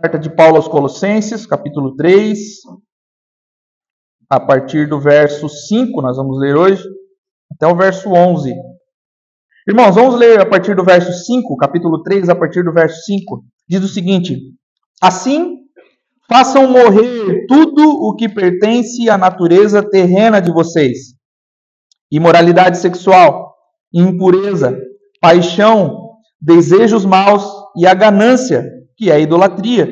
Carta de Paulo aos Colossenses, capítulo 3, a partir do verso 5, nós vamos ler hoje, até o verso 11. Irmãos, vamos ler a partir do verso 5, capítulo 3, a partir do verso 5. Diz o seguinte: Assim, façam morrer tudo o que pertence à natureza terrena de vocês: imoralidade sexual, impureza, paixão, desejos maus e a ganância que é a idolatria.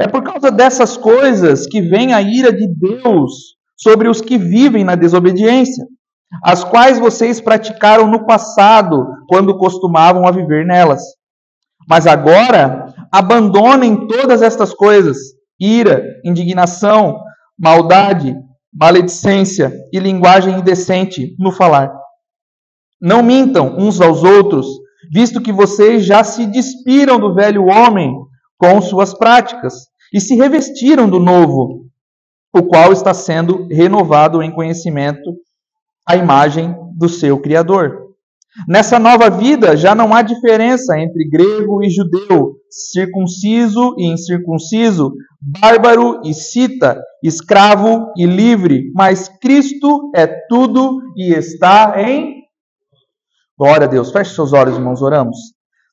É por causa dessas coisas que vem a ira de Deus sobre os que vivem na desobediência, as quais vocês praticaram no passado, quando costumavam a viver nelas. Mas agora, abandonem todas estas coisas: ira, indignação, maldade, maledicência e linguagem indecente no falar. Não mintam uns aos outros, visto que vocês já se despiram do velho homem com suas práticas e se revestiram do novo, o qual está sendo renovado em conhecimento à imagem do seu Criador. Nessa nova vida já não há diferença entre grego e judeu, circunciso e incircunciso, bárbaro e cita, escravo e livre, mas Cristo é tudo e está em Glória a Deus. Feche seus olhos, irmãos, oramos.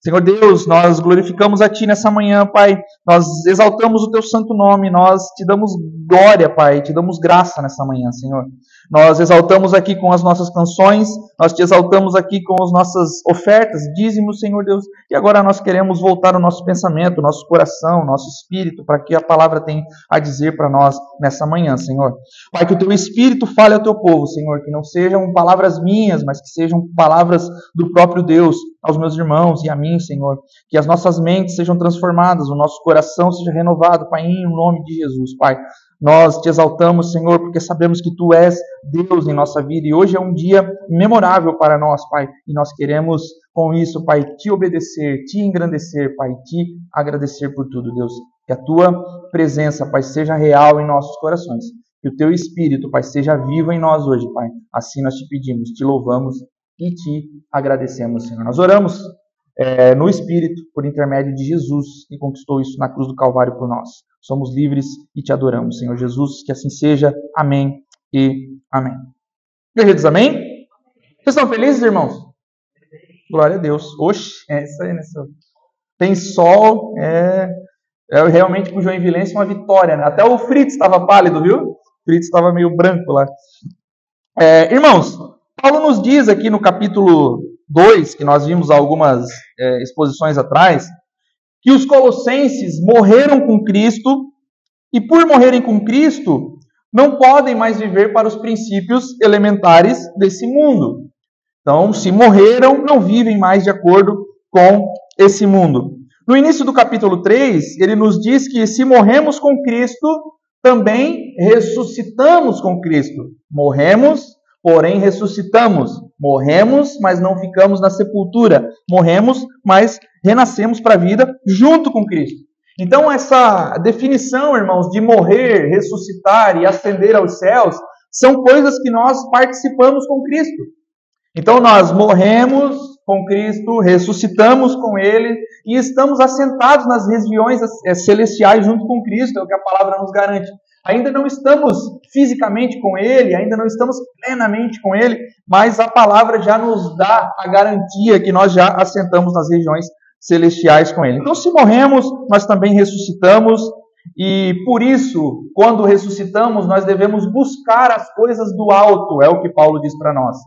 Senhor Deus, nós glorificamos a Ti nessa manhã, Pai. Nós exaltamos o Teu santo nome, nós te damos glória, Pai, te damos graça nessa manhã, Senhor. Nós exaltamos aqui com as nossas canções, nós te exaltamos aqui com as nossas ofertas, dízimos, Senhor Deus, e agora nós queremos voltar o nosso pensamento, o nosso coração, o nosso espírito, para que a palavra tenha a dizer para nós nessa manhã, Senhor. Pai, que o teu espírito fale ao teu povo, Senhor, que não sejam palavras minhas, mas que sejam palavras do próprio Deus aos meus irmãos e a mim, Senhor. Que as nossas mentes sejam transformadas, o nosso coração seja renovado, Pai, em nome de Jesus, Pai. Nós te exaltamos, Senhor, porque sabemos que tu és Deus em nossa vida e hoje é um dia memorável para nós, Pai. E nós queremos, com isso, Pai, te obedecer, te engrandecer, Pai, te agradecer por tudo, Deus. Que a tua presença, Pai, seja real em nossos corações. Que o teu espírito, Pai, seja vivo em nós hoje, Pai. Assim nós te pedimos, te louvamos e te agradecemos, Senhor. Nós oramos é, no Espírito, por intermédio de Jesus, que conquistou isso na cruz do Calvário por nós. Somos livres e te adoramos, Senhor Jesus. Que assim seja. Amém e amém. Igreja amém? Vocês estão felizes, irmãos? Glória a Deus. Oxe, é isso aí, né? Tem sol, é, é realmente para o Joinvilense uma vitória. Né? Até o Fritz estava pálido, viu? O Fritz estava meio branco lá. É, irmãos, Paulo nos diz aqui no capítulo 2, que nós vimos algumas é, exposições atrás, que os colossenses morreram com Cristo e, por morrerem com Cristo, não podem mais viver para os princípios elementares desse mundo. Então, se morreram, não vivem mais de acordo com esse mundo. No início do capítulo 3, ele nos diz que se morremos com Cristo, também ressuscitamos com Cristo. Morremos, porém ressuscitamos. Morremos, mas não ficamos na sepultura. Morremos, mas renascemos para a vida junto com Cristo. Então, essa definição, irmãos, de morrer, ressuscitar e ascender aos céus, são coisas que nós participamos com Cristo. Então, nós morremos com Cristo, ressuscitamos com Ele e estamos assentados nas regiões eh, celestiais junto com Cristo, é o que a palavra nos garante. Ainda não estamos fisicamente com Ele, ainda não estamos plenamente com Ele, mas a palavra já nos dá a garantia que nós já assentamos nas regiões celestiais com Ele. Então, se morremos, nós também ressuscitamos, e por isso, quando ressuscitamos, nós devemos buscar as coisas do alto, é o que Paulo diz para nós.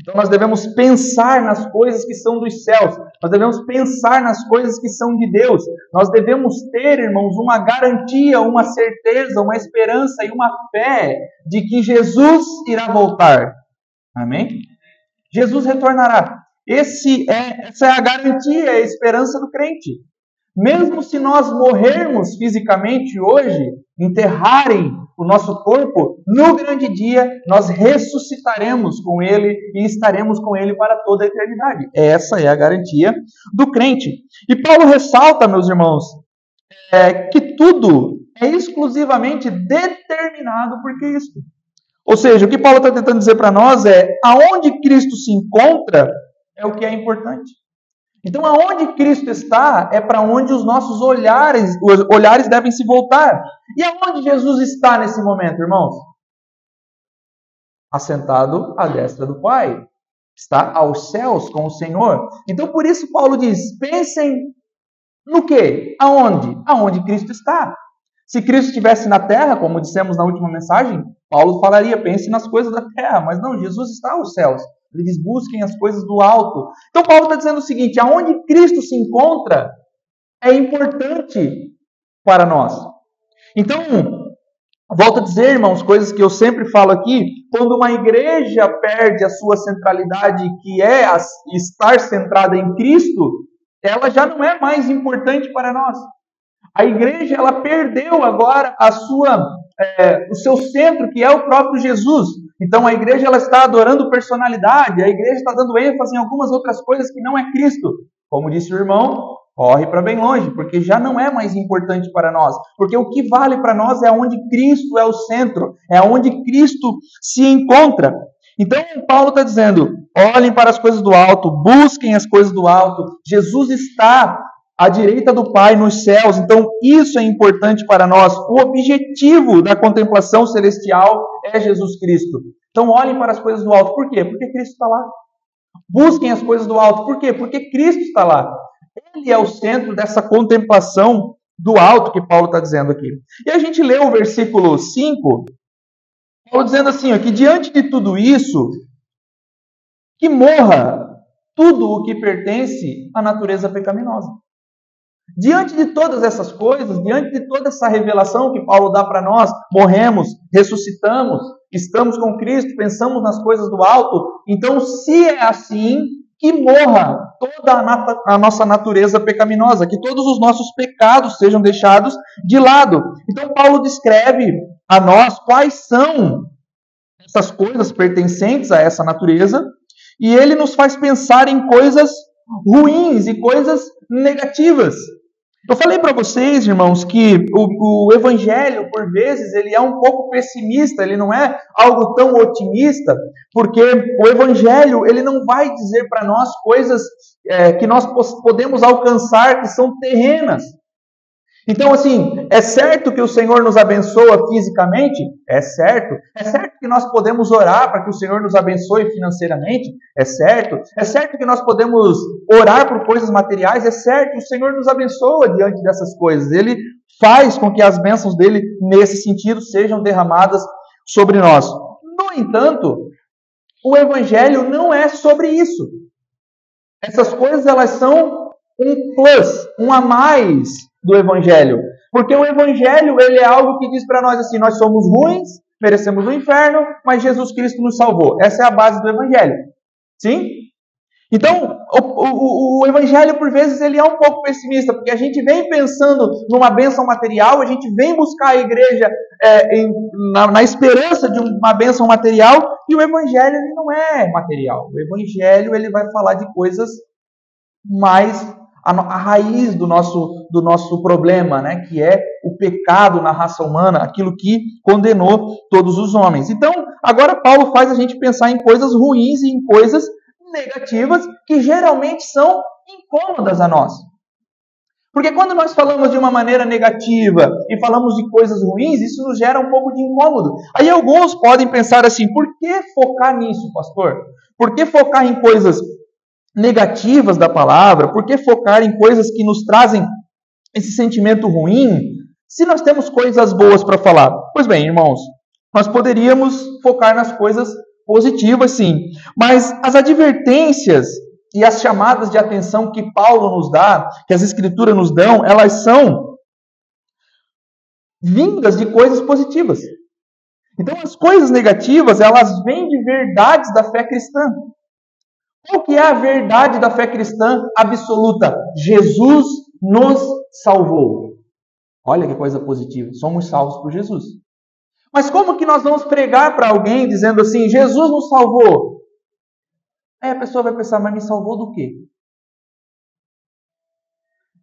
Então nós devemos pensar nas coisas que são dos céus, nós devemos pensar nas coisas que são de Deus, nós devemos ter, irmãos, uma garantia, uma certeza, uma esperança e uma fé de que Jesus irá voltar. Amém? Jesus retornará. Esse é, essa é a garantia, é a esperança do crente. Mesmo se nós morrermos fisicamente hoje, enterrarem o nosso corpo, no grande dia nós ressuscitaremos com ele e estaremos com ele para toda a eternidade. Essa é a garantia do crente. E Paulo ressalta, meus irmãos, é, que tudo é exclusivamente determinado por Cristo. Ou seja, o que Paulo está tentando dizer para nós é aonde Cristo se encontra é o que é importante. Então, aonde Cristo está é para onde os nossos olhares, os olhares devem se voltar. E aonde Jesus está nesse momento, irmãos? Assentado à destra do Pai. Está aos céus com o Senhor. Então, por isso Paulo diz: pensem no que? Aonde? Aonde Cristo está. Se Cristo estivesse na terra, como dissemos na última mensagem, Paulo falaria: pense nas coisas da terra. Mas não, Jesus está aos céus. Ele diz: busquem as coisas do alto. Então, Paulo está dizendo o seguinte: aonde Cristo se encontra é importante para nós. Então, volto a dizer, irmãos, coisas que eu sempre falo aqui: quando uma igreja perde a sua centralidade, que é estar centrada em Cristo, ela já não é mais importante para nós. A igreja ela perdeu agora a sua, é, o seu centro, que é o próprio Jesus. Então a igreja ela está adorando personalidade, a igreja está dando ênfase em algumas outras coisas que não é Cristo. Como disse o irmão, corre para bem longe, porque já não é mais importante para nós. Porque o que vale para nós é onde Cristo é o centro, é onde Cristo se encontra. Então Paulo está dizendo: olhem para as coisas do alto, busquem as coisas do alto. Jesus está à direita do Pai nos céus. Então, isso é importante para nós. O objetivo da contemplação celestial é Jesus Cristo. Então, olhem para as coisas do alto. Por quê? Porque Cristo está lá. Busquem as coisas do alto. Por quê? Porque Cristo está lá. Ele é o centro dessa contemplação do alto que Paulo está dizendo aqui. E a gente lê o versículo 5, Paulo dizendo assim: ó, que diante de tudo isso, que morra tudo o que pertence à natureza pecaminosa. Diante de todas essas coisas, diante de toda essa revelação que Paulo dá para nós, morremos, ressuscitamos, estamos com Cristo, pensamos nas coisas do alto. Então, se é assim, que morra toda a, a, nossa natureza pecaminosa, que todos os nossos pecados sejam deixados de lado. Então, Paulo descreve a nós quais são essas coisas pertencentes a essa natureza, e ele nos faz pensar em coisas ruins e coisas negativas. Eu falei para vocês, irmãos, que o, o, evangelho, por vezes, ele é um pouco pessimista, ele não é algo tão otimista, porque o evangelho, ele não vai dizer para nós coisas é, que nós podemos alcançar que são terrenas. Então, assim, é certo que o Senhor nos abençoa fisicamente? É certo. É certo que nós podemos orar para que o Senhor nos abençoe financeiramente? É certo. É certo que nós podemos orar por coisas materiais? É certo. O Senhor nos abençoa diante dessas coisas. Ele faz com que as bênçãos dele, nesse sentido, sejam derramadas sobre nós. No entanto, o Evangelho não é sobre isso. Essas coisas, elas são um plus, um a mais do evangelho. Porque o evangelho, ele é algo que diz para nós assim, nós somos ruins, merecemos o inferno, mas Jesus Cristo nos salvou. Essa é a base do evangelho. Sim? Então, o, o, o, evangelho, por vezes, ele é um pouco pessimista, porque a gente vem pensando numa bênção material, a gente vem buscar a igreja é, em, na, na, esperança de uma bênção material, e o evangelho ele não é material. O evangelho ele vai falar de coisas mais a, a raiz do nosso, do nosso problema, né? que é o pecado na raça humana, aquilo que condenou todos os homens. Então, agora Paulo faz a gente pensar em coisas ruins e em coisas negativas que geralmente são incômodas a nós. Porque quando nós falamos de uma maneira negativa e falamos de coisas ruins, isso nos gera um pouco de incômodo. Aí alguns podem pensar assim: por que focar nisso, pastor? Por que focar em coisas negativas da palavra? Por que focar em coisas que nos trazem esse sentimento ruim, se nós temos coisas boas para falar? Pois bem, irmãos, nós poderíamos focar nas coisas positivas, sim, mas as advertências e as chamadas de atenção que Paulo nos dá, que as Escrituras nos dão, elas são vindas de coisas positivas. Então, as coisas negativas, elas vêm de verdades da fé cristã. Qual que é a verdade da fé cristã absoluta? Jesus nos salvou. Olha que coisa positiva. Somos salvos por Jesus. Mas como que nós vamos pregar para alguém dizendo assim, Jesus nos salvou? Aí a pessoa vai pensar, mas me salvou do quê?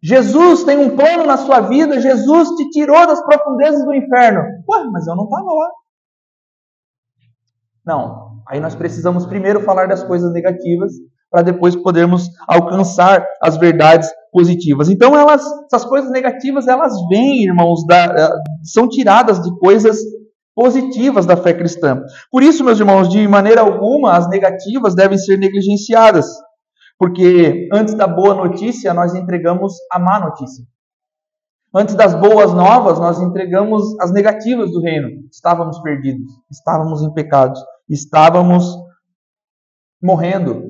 Jesus tem um plano na sua vida, Jesus te tirou das profundezas do inferno. Ué, mas eu não estava lá. Não, Aí nós precisamos primeiro falar das coisas negativas para depois podermos alcançar as verdades positivas. Então, elas, essas coisas negativas, elas vêm, irmãos, da, eh, são tiradas de coisas positivas da fé cristã. Por isso, meus irmãos, de maneira alguma as negativas devem ser negligenciadas, porque antes da boa notícia nós entregamos a má notícia. Antes das boas novas, nós entregamos as negativas do reino. Estávamos perdidos, estávamos em pecados, estávamos morrendo.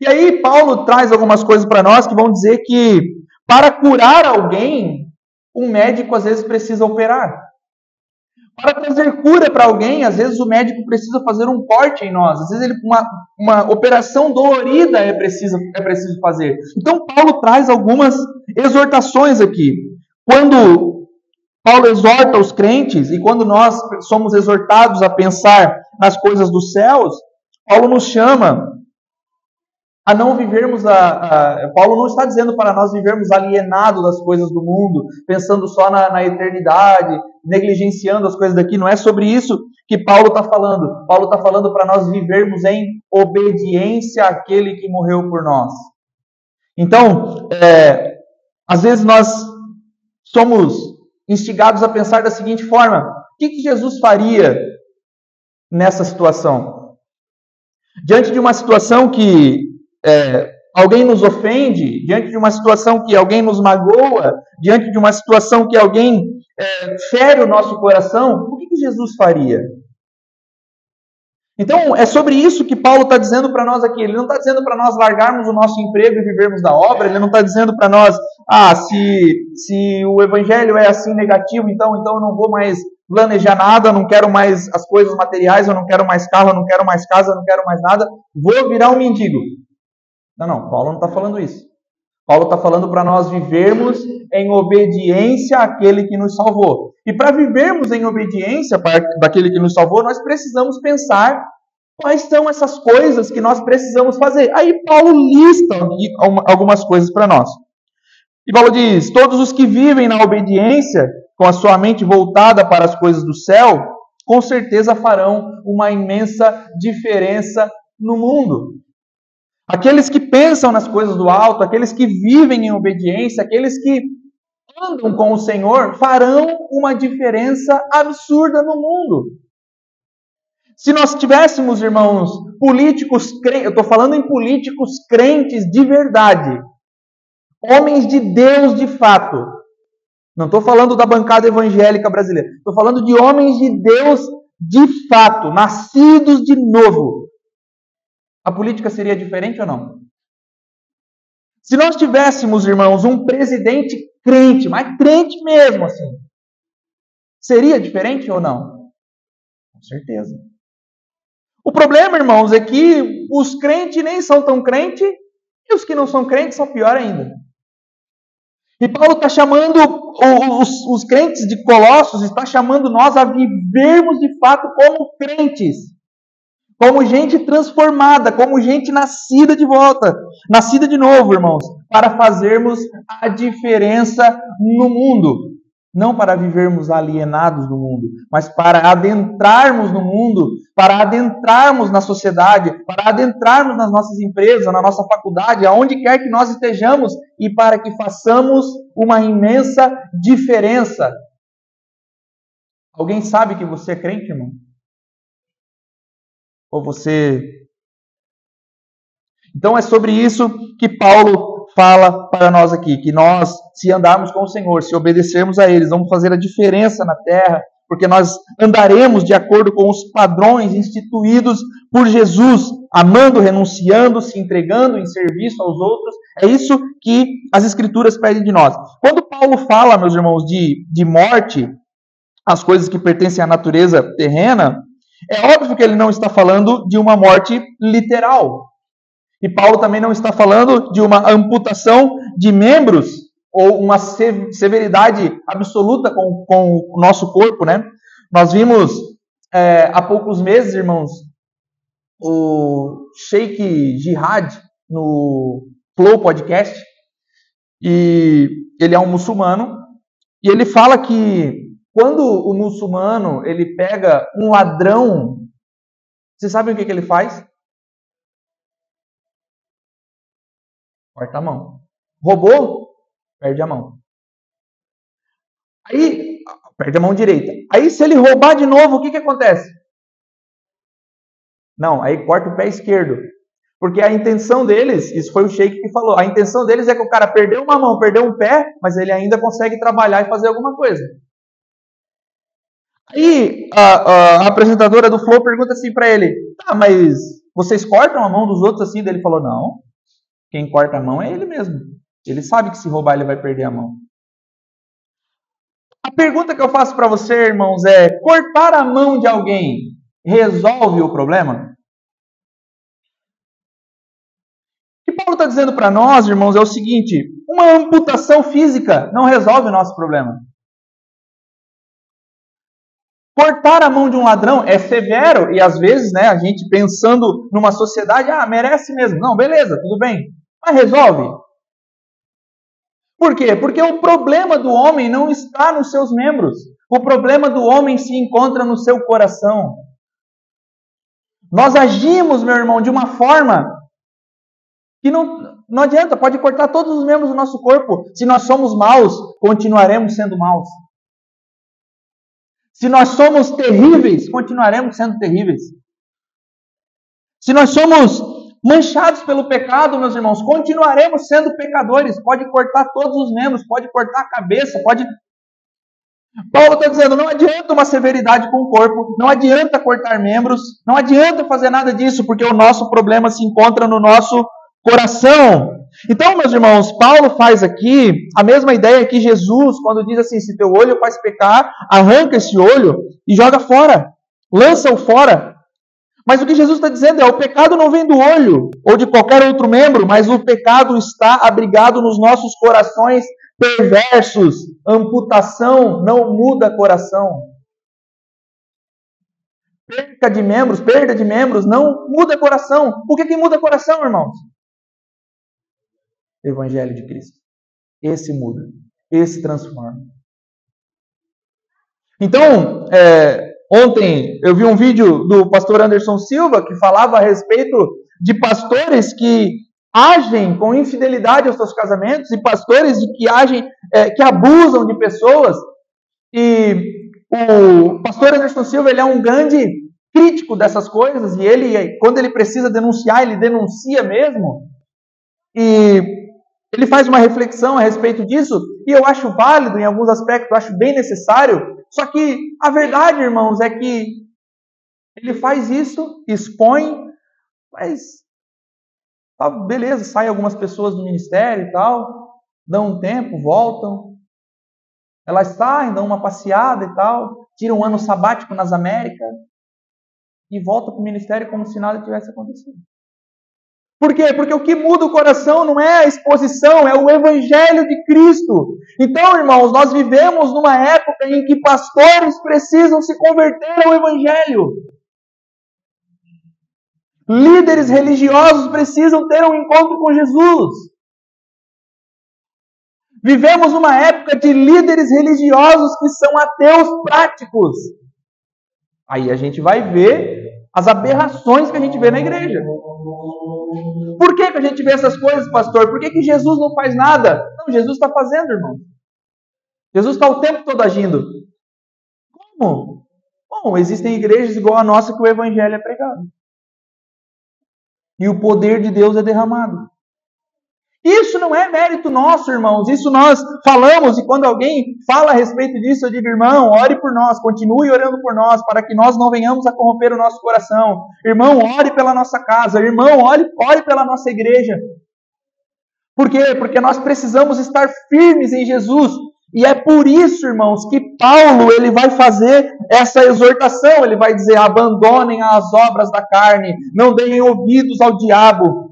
E aí, Paulo traz algumas coisas para nós que vão dizer que para curar alguém, um médico às vezes precisa operar. Para trazer cura para alguém, às vezes o médico precisa fazer um corte em nós. Às vezes ele, uma, uma operação dolorida é preciso, é preciso fazer. Então Paulo traz algumas exortações aqui. Quando Paulo exorta os crentes e quando nós somos exortados a pensar nas coisas dos céus, Paulo nos chama a não vivermos a, a, Paulo não está dizendo para nós vivermos alienados das coisas do mundo, pensando só na, na eternidade, negligenciando as coisas daqui. Não é sobre isso que Paulo está falando. Paulo está falando para nós vivermos em obediência àquele que morreu por nós. Então, é, às vezes nós somos instigados a pensar da seguinte forma: o que, que Jesus faria nessa situação? Diante de uma situação que é, alguém nos ofende, diante de uma situação que alguém nos magoa, diante de uma situação que alguém é, fere o nosso coração, o que, que Jesus faria? Então, é sobre isso que Paulo está dizendo para nós aqui. Ele não está dizendo para nós largarmos o nosso emprego e vivermos da obra. Ele não está dizendo para nós, ah, se, se o evangelho é assim negativo, então, então eu não vou mais planejar nada, não quero mais as coisas materiais, eu não quero mais carro, eu não quero mais casa, eu não quero mais nada, vou virar um mendigo. Não, não, Paulo não está falando isso. Paulo está falando para nós vivermos em obediência àquele que nos salvou. E para vivermos em obediência daquele que nos salvou, nós precisamos pensar quais são essas coisas que nós precisamos fazer. Aí Paulo lista algumas coisas para nós. E Paulo diz: todos os que vivem na obediência, com a sua mente voltada para as coisas do céu, com certeza farão uma imensa diferença no mundo. Aqueles que pensam nas coisas do alto, aqueles que vivem em obediência, aqueles que andam com o Senhor, farão uma diferença absurda no mundo. Se nós tivéssemos, irmãos, políticos crentes, eu estou falando em políticos crentes de verdade, homens de Deus de fato, não estou falando da bancada evangélica brasileira, estou falando de homens de Deus de fato, nascidos de novo, a política seria diferente ou não? Se nós tivéssemos, irmãos, um presidente crente, mas crente mesmo assim, seria diferente ou não? Com certeza. O problema, irmãos, é que os crentes nem são tão crentes e os que não são crentes são pior ainda. E Paulo está chamando os, os crentes de Colossos, está chamando nós a vivermos de fato como crentes como gente transformada, como gente nascida de volta, nascida de novo, irmãos, para fazermos a diferença no mundo. Não para vivermos alienados do mundo, mas para adentrarmos no mundo, para adentrarmos na sociedade, para adentrarmos nas nossas empresas, na nossa faculdade, aonde quer que nós estejamos, e para que façamos uma imensa diferença. Alguém sabe que você é crente, irmão? Ou você. Então é sobre isso que Paulo fala para nós aqui, que nós, se andarmos com o Senhor, se obedecermos a eles, vamos fazer a diferença na terra, porque nós andaremos de acordo com os padrões instituídos por Jesus, amando, renunciando, se entregando em serviço aos outros. É isso que as Escrituras pedem de nós. Quando Paulo fala, meus irmãos, de, de morte, as coisas que pertencem à natureza terrena, é óbvio que ele não está falando de uma morte literal. E Paulo também não está falando de uma amputação de membros ou uma severidade absoluta com, com o nosso corpo, né? Nós vimos é, há poucos meses, irmãos, o Sheikh Jihad no Flow Podcast, e ele é um muçulmano, e ele fala que quando o muçulmano ele pega um ladrão, você sabe o que, que ele faz? corta a mão. Roubou, perde a mão. Aí, perde a mão direita. Aí, se ele roubar de novo, o que, que acontece? Não, aí corta o pé esquerdo. Porque a intenção deles, isso foi o Sheik que falou, a intenção deles é que o cara perdeu uma mão, perdeu um pé, mas ele ainda consegue trabalhar e fazer alguma coisa. Aí a, a, apresentadora do Flow pergunta assim para ele: Tá, mas vocês cortam a mão dos outros assim? Daí ele falou: Não, quem corta a mão é ele mesmo. Ele sabe que se roubar ele vai perder a mão. A pergunta que eu faço para você, irmãos, é: cortar a mão de alguém resolve o problema? O que Paulo está dizendo para nós, irmãos, é o seguinte: uma amputação física não resolve o nosso problema. Cortar a mão de um ladrão é severo e às vezes, né, a gente pensando numa sociedade, ah, merece mesmo. Não, beleza, tudo bem. Mas resolve. Por quê? Porque o problema do homem não está nos seus membros. O problema do homem se encontra no seu coração. Nós agimos, meu irmão, de uma forma que não, não adianta, pode cortar todos os membros do nosso corpo. Se nós somos maus, continuaremos sendo maus. Se nós somos terríveis, continuaremos sendo terríveis. Se nós somos manchados pelo pecado, meus irmãos, continuaremos sendo pecadores. Pode cortar todos os membros, pode cortar a cabeça, pode. Paulo está dizendo: não adianta uma severidade com o corpo, não adianta cortar membros, não adianta fazer nada disso, porque o nosso problema se encontra no nosso coração. Então, meus irmãos, Paulo faz aqui a mesma ideia que Jesus, quando diz assim: se teu olho faz pecar, arranca esse olho e joga fora, lança-o fora. Mas o que Jesus está dizendo é: o pecado não vem do olho ou de qualquer outro membro, mas o pecado está abrigado nos nossos corações perversos. Amputação não muda coração. Perca de membros, perda de membros não muda coração. O que, que muda coração, irmãos? Evangelho de Cristo. Esse muda, esse transforma. Então, é, ontem eu vi um vídeo do pastor Anderson Silva que falava a respeito de pastores que agem com infidelidade aos seus casamentos e pastores que agem, é, que abusam de pessoas. E o pastor Anderson Silva ele é um grande crítico dessas coisas e ele, quando ele precisa denunciar, ele denuncia mesmo. E ele faz uma reflexão a respeito disso e eu acho válido em alguns aspectos, eu acho bem necessário. Só que a verdade, irmãos, é que ele faz isso, expõe, mas tá, beleza, saem algumas pessoas do ministério e tal, dão um tempo, voltam. Elas saem, dão uma passeada e tal, tiram um ano sabático nas Américas e voltam para o ministério como se nada tivesse acontecido. Por quê? Porque o que muda o coração não é a exposição, é o Evangelho de Cristo. Então, irmãos, nós vivemos numa época em que pastores precisam se converter ao Evangelho. Líderes religiosos precisam ter um encontro com Jesus. Vivemos uma época de líderes religiosos que são ateus práticos. Aí a gente vai ver as aberrações que a gente vê na igreja. Por que, que a gente vê essas coisas, pastor? Por que, que Jesus não faz nada? Não, Jesus está fazendo, irmão. Jesus está o tempo todo agindo. Como? Bom, existem igrejas igual a nossa que o evangelho é pregado. E o poder de Deus é derramado. Isso não é mérito nosso, irmãos. Isso nós falamos e quando alguém fala a respeito disso, eu digo, irmão, ore por nós, continue orando por nós, para que nós não venhamos a corromper o nosso coração. Irmão, ore pela nossa casa. Irmão, ore, ore pela nossa igreja. Por quê? Porque nós precisamos estar firmes em Jesus. E é por isso, irmãos, que Paulo ele vai fazer essa exortação. Ele vai dizer: abandonem as obras da carne, não deem ouvidos ao diabo,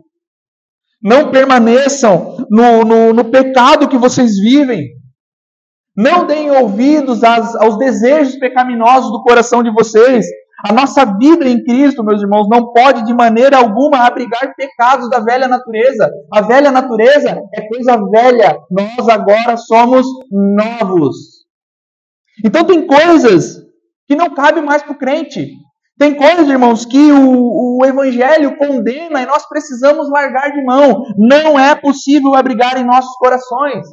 não permaneçam no, no, no pecado que vocês vivem. Não deem ouvidos às, aos desejos pecaminosos do coração de vocês. A nossa vida em Cristo, meus irmãos, não pode de maneira alguma abrigar pecados da velha natureza. A velha natureza é coisa velha. Nós agora somos novos. Então tem coisas que não cabem mais para o crente. Tem coisas, irmãos, que o, o Evangelho condena e nós precisamos largar de mão. Não é possível abrigar em nossos corações.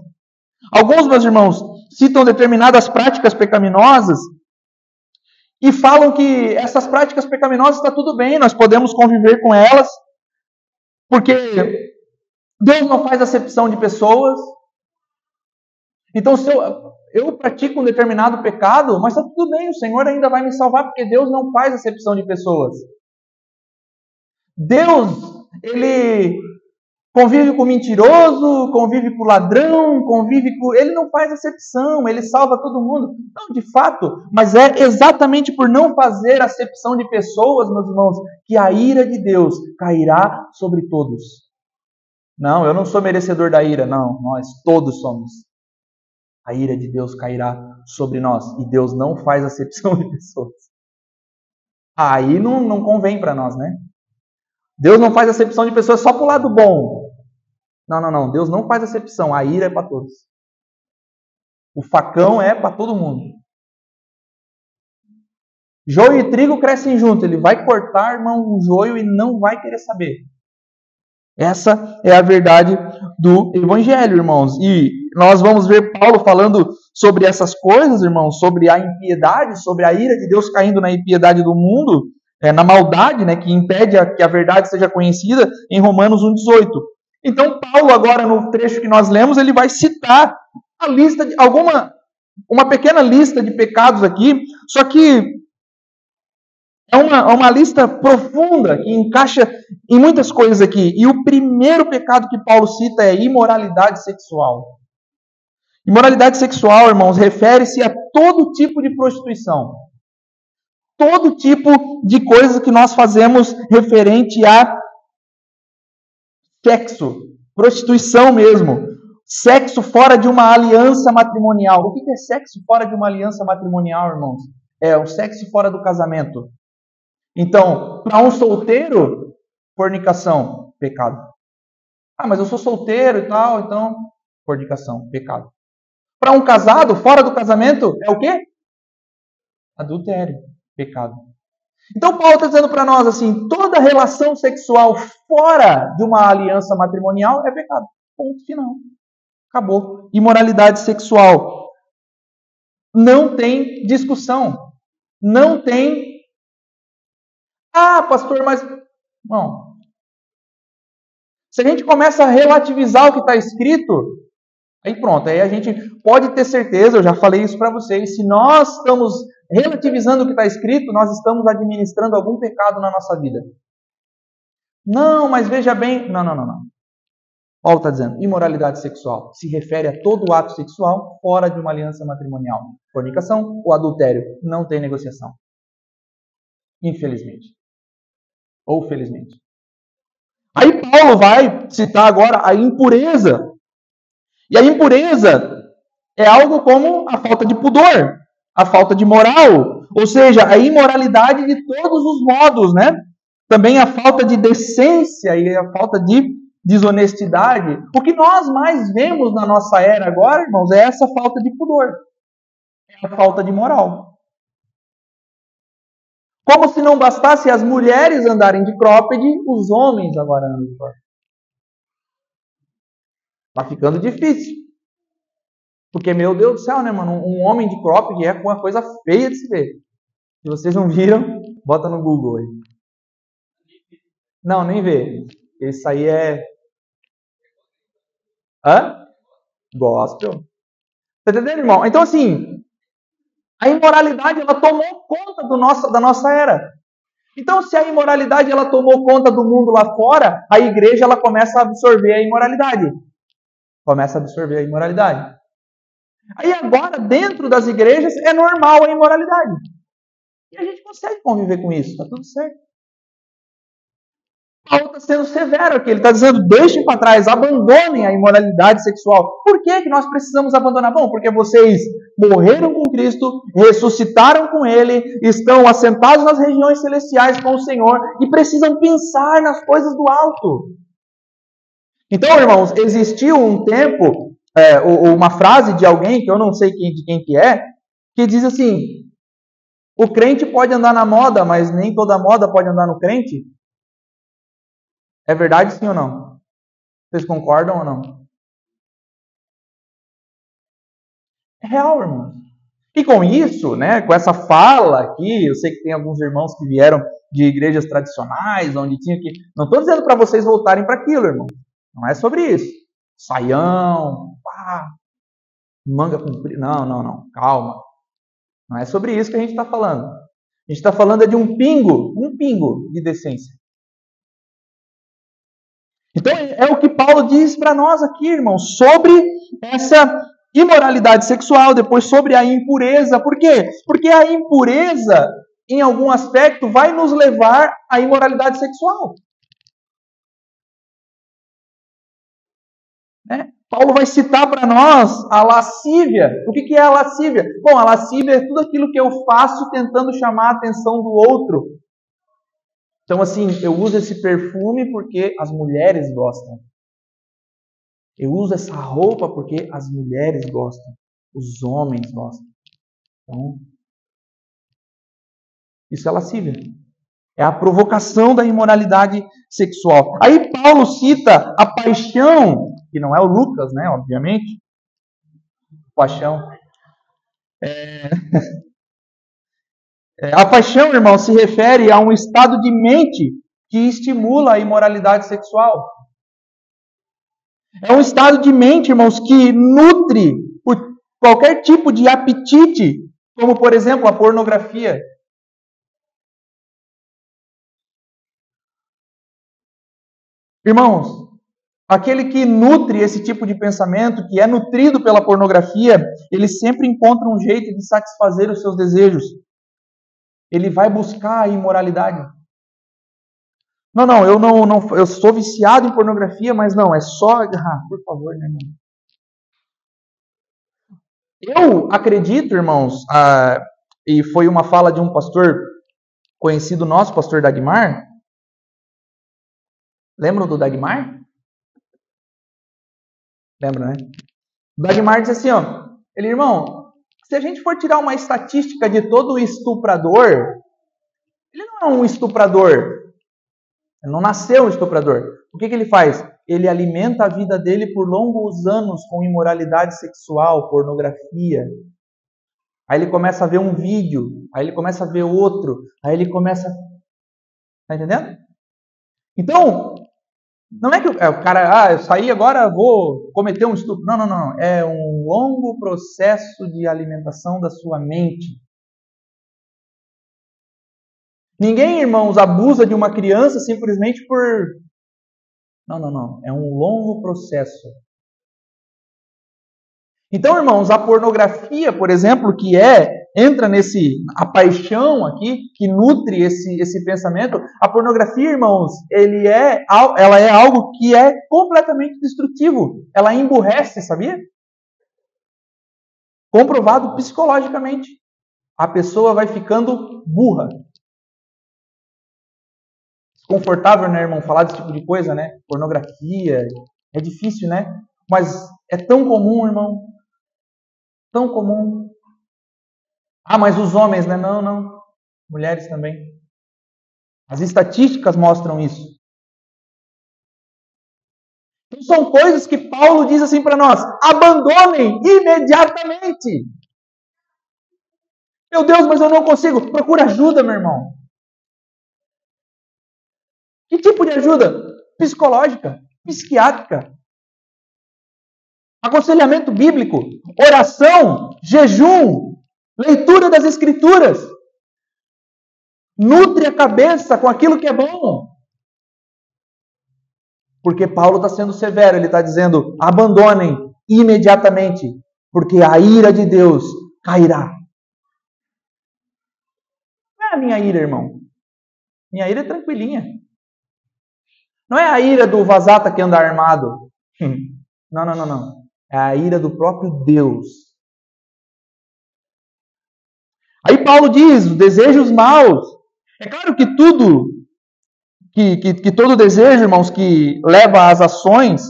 Alguns, meus irmãos, citam determinadas práticas pecaminosas e falam que essas práticas pecaminosas está tudo bem, nós podemos conviver com elas, porque Deus não faz acepção de pessoas. Então, se eu, eu pratico um determinado pecado, mas está tudo bem, o Senhor ainda vai me salvar, porque Deus não faz acepção de pessoas. Deus, ele convive com mentiroso, convive com ladrão, convive com. Ele não faz acepção, ele salva todo mundo. Não, de fato, mas é exatamente por não fazer acepção de pessoas, meus irmãos, que a ira de Deus cairá sobre todos. Não, eu não sou merecedor da ira, não, nós todos somos a ira de Deus cairá sobre nós. E Deus não faz acepção de pessoas. Aí não, não convém para nós, né? Deus não faz acepção de pessoas só para o lado bom. Não, não, não. Deus não faz acepção. A ira é para todos. O facão é para todo mundo. Joio e trigo crescem junto. Ele vai cortar, irmão, o joio e não vai querer saber. Essa é a verdade do Evangelho, irmãos. E nós vamos ver Paulo falando sobre essas coisas, irmãos, sobre a impiedade, sobre a ira de Deus caindo na impiedade do mundo, é, na maldade, né, que impede a, que a verdade seja conhecida, em Romanos 1,18. Então, Paulo, agora no trecho que nós lemos, ele vai citar a lista de alguma, uma pequena lista de pecados aqui, só que é uma, é uma lista profunda que encaixa em muitas coisas aqui. E o primeiro pecado que Paulo cita é imoralidade sexual. Imoralidade sexual, irmãos, refere-se a todo tipo de prostituição. Todo tipo de coisa que nós fazemos referente a sexo, prostituição mesmo. Sexo fora de uma aliança matrimonial. O que é sexo fora de uma aliança matrimonial, irmãos? É o sexo fora do casamento. Então, para um solteiro, fornicação, pecado. Ah, mas eu sou solteiro e tal, então, fornicação, pecado. Para um casado, fora do casamento, é o quê? Adultério, pecado. Então, Paulo está dizendo para nós assim: toda relação sexual fora de uma aliança matrimonial é pecado. Ponto final. Acabou. Imoralidade sexual. Não tem discussão. Não tem ah, pastor, mas. Não. Se a gente começa a relativizar o que está escrito, aí pronto, aí a gente pode ter certeza, eu já falei isso para vocês, se nós estamos relativizando o que está escrito, nós estamos administrando algum pecado na nossa vida. Não, mas veja bem. Não, não, não, não. Paulo está dizendo, imoralidade sexual se refere a todo ato sexual fora de uma aliança matrimonial. Fornicação ou adultério, não tem negociação. Infelizmente ou felizmente. Aí Paulo vai citar agora a impureza. E a impureza é algo como a falta de pudor, a falta de moral, ou seja, a imoralidade de todos os modos, né? Também a falta de decência e a falta de desonestidade. O que nós mais vemos na nossa era agora, irmãos, é essa falta de pudor, é a falta de moral. Como se não bastasse as mulheres andarem de cropped, os homens agora andam de cropped. Está ficando difícil. Porque, meu Deus do céu, né, mano? Um homem de cropped é uma coisa feia de se ver. Se vocês não viram, bota no Google aí. Não, nem vê. Isso aí é. Hã? Gospel. Tá entendendo, irmão? Então, assim, a imoralidade ela tomou conta do nosso, da nossa era. Então, se a imoralidade ela tomou conta do mundo lá fora, a igreja ela começa a absorver a imoralidade. Começa a absorver a imoralidade. Aí agora, dentro das igrejas, é normal a imoralidade. E a gente consegue conviver com isso, está tudo certo. Paulo está sendo severo aqui. Ele está dizendo: deixem para trás, abandonem a imoralidade sexual. Por que, que nós precisamos abandonar? Bom, porque vocês morreram com Cristo, ressuscitaram com Ele, estão assentados nas regiões celestiais com o Senhor e precisam pensar nas coisas do alto. Então, irmãos, existiu um tempo, é, uma frase de alguém que eu não sei quem, de quem que é, que diz assim: O crente pode andar na moda, mas nem toda moda pode andar no crente? É verdade sim ou não? Vocês concordam ou não? É real, irmãos. E com isso, né, com essa fala aqui, eu sei que tem alguns irmãos que vieram de igrejas tradicionais, onde tinha que. Não estou dizendo para vocês voltarem para aquilo, irmão. Não é sobre isso. Saião, pá, manga comprida. Não, não, não. Calma. Não é sobre isso que a gente está falando. A gente está falando é de um pingo, um pingo de decência. Então é o que Paulo diz para nós aqui, irmão, sobre essa imoralidade sexual, depois sobre a impureza. Por quê? Porque a impureza, em algum aspecto, vai nos levar à imoralidade sexual. Né? Paulo vai citar para nós a lascívia. O que, que é a lascívia? Bom, a lascívia é tudo aquilo que eu faço tentando chamar a atenção do outro. Então, assim, eu uso esse perfume porque as mulheres gostam. Eu uso essa roupa porque as mulheres gostam, os homens gostam. Então, isso é lascívia. É a provocação da imoralidade sexual. Aí Paulo cita a paixão, que não é o Lucas, né? Obviamente. Paixão. É... É, a paixão, irmão, se refere a um estado de mente que estimula a imoralidade sexual. É um estado de mente, irmãos, que nutre qualquer tipo de apetite, como por exemplo a pornografia. Irmãos, aquele que nutre esse tipo de pensamento, que é nutrido pela pornografia, ele sempre encontra um jeito de satisfazer os seus desejos. Ele vai buscar a imoralidade. Não, não, eu não, não, eu sou viciado em pornografia, mas não, é só, ah, por favor, né, irmão? Eu acredito, irmãos, ah, e foi uma fala de um pastor conhecido nosso, pastor Dagmar. Lembram do Dagmar? Lembra, né? O Dagmar disse assim, ó, ele, irmão, se a gente for tirar uma estatística de todo estuprador, ele não é um estuprador, ele não nasceu um estuprador. O que, que ele faz? Ele alimenta a vida dele por longos anos com imoralidade sexual, pornografia. Aí ele começa a ver um vídeo, aí ele começa a ver outro, aí ele começa. Tá entendendo? Então, não é que é, o cara, ah, eu saí agora, vou cometer um estupro. Não, não, não. É um longo processo de alimentação da sua mente. Ninguém, irmãos, abusa de uma criança simplesmente por. Não, não, não. É um longo processo. Então, irmãos, a pornografia, por exemplo, que é entra nesse a paixão aqui que nutre esse esse pensamento, a pornografia, irmãos, ele é ela é algo que é completamente destrutivo. Ela emburrece, sabia? Comprovado psicologicamente. A pessoa vai ficando burra confortável, né, irmão, falar desse tipo de coisa, né? Pornografia, é difícil, né? Mas é tão comum, irmão. Tão comum. Ah, mas os homens, né? Não, não. Mulheres também. As estatísticas mostram isso. Então são coisas que Paulo diz assim para nós: abandonem imediatamente. Meu Deus, mas eu não consigo. Procura ajuda, meu irmão. Que tipo de ajuda? Psicológica, psiquiátrica. Aconselhamento bíblico, oração, jejum, leitura das escrituras. Nutre a cabeça com aquilo que é bom. Porque Paulo está sendo severo, ele está dizendo: abandonem imediatamente, porque a ira de Deus cairá. Não é a minha ira, irmão. Minha ira é tranquilinha. Não é a ira do Vazata que anda armado. Hum. Não, não, não, não. É a ira do próprio Deus. Aí Paulo diz: desejos maus. É claro que tudo, que, que, que todo desejo, irmãos, que leva às ações,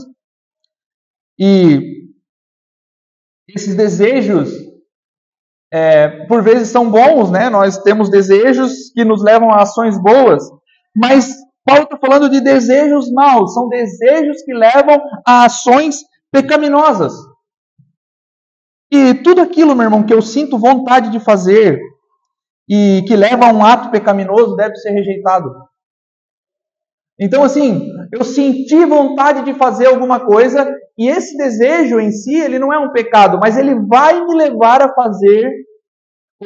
e esses desejos é, por vezes são bons, né? Nós temos desejos que nos levam a ações boas, mas Paulo está falando de desejos maus, são desejos que levam a ações pecaminosas. E tudo aquilo, meu irmão, que eu sinto vontade de fazer e que leva a um ato pecaminoso deve ser rejeitado. Então, assim, eu senti vontade de fazer alguma coisa e esse desejo em si, ele não é um pecado, mas ele vai me levar a fazer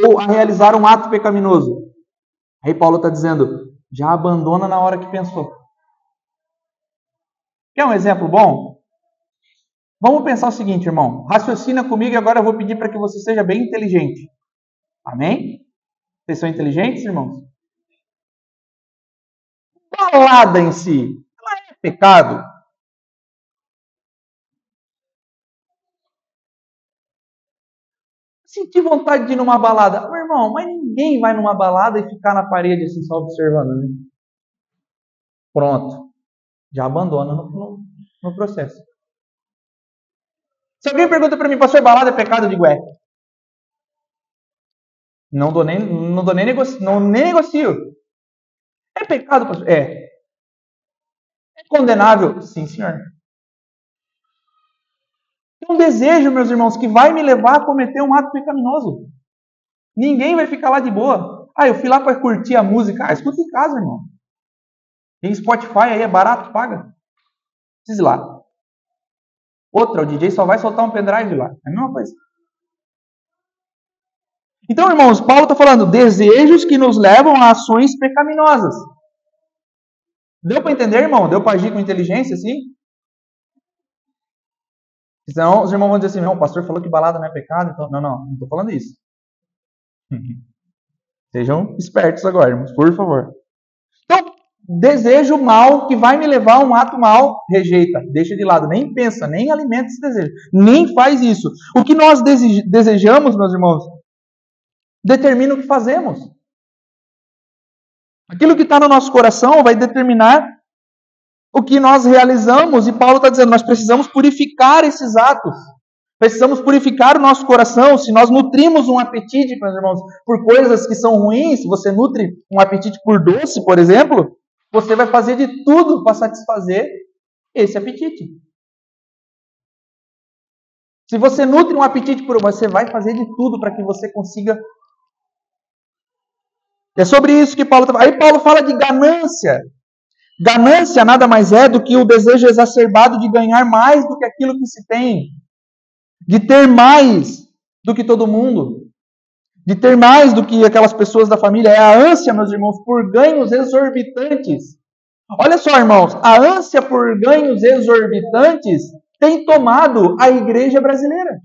ou a realizar um ato pecaminoso. Aí Paulo está dizendo, já abandona na hora que pensou. Quer um exemplo bom? Vamos pensar o seguinte, irmão. Raciocina comigo e agora eu vou pedir para que você seja bem inteligente. Amém? Vocês são inteligentes, irmãos? Balada em si, ela é pecado? Senti vontade de ir numa balada. Meu irmão, mas ninguém vai numa balada e ficar na parede assim só observando, né? Pronto. Já abandona no, no, no processo. Se alguém pergunta para mim, pastor, balada é pecado? Eu digo, é. Não dou nem, não dou nem, negocio, não, nem negocio. É pecado, pastor? É. É condenável? Sim, senhor. É um desejo, meus irmãos, que vai me levar a cometer um ato pecaminoso. Ninguém vai ficar lá de boa. Ah, eu fui lá para curtir a música. Ah, escuta em casa, irmão. Tem Spotify aí, é barato, paga. Ir lá. Outra, o DJ só vai soltar um pendrive lá. É a mesma coisa. Então, irmãos, Paulo está falando desejos que nos levam a ações pecaminosas. Deu para entender, irmão? Deu para agir com inteligência, assim? Senão os irmãos vão dizer assim, não, o pastor falou que balada não é pecado, então. Não, não, não estou falando isso. Sejam espertos agora, irmãos, por favor. Então, desejo mal que vai me levar a um ato mal, rejeita, deixa de lado, nem pensa, nem alimenta esse desejo, nem faz isso. O que nós desejamos, meus irmãos, determina o que fazemos. Aquilo que está no nosso coração vai determinar o que nós realizamos, e Paulo está dizendo, nós precisamos purificar esses atos. Precisamos purificar o nosso coração. Se nós nutrimos um apetite, meus irmãos, por coisas que são ruins, se você nutre um apetite por doce, por exemplo, você vai fazer de tudo para satisfazer esse apetite. Se você nutre um apetite por você vai fazer de tudo para que você consiga. É sobre isso que Paulo. Tá Aí Paulo fala de ganância. Ganância nada mais é do que o desejo exacerbado de ganhar mais do que aquilo que se tem, de ter mais do que todo mundo, de ter mais do que aquelas pessoas da família. É a ânsia, meus irmãos, por ganhos exorbitantes. Olha só, irmãos, a ânsia por ganhos exorbitantes tem tomado a igreja brasileira.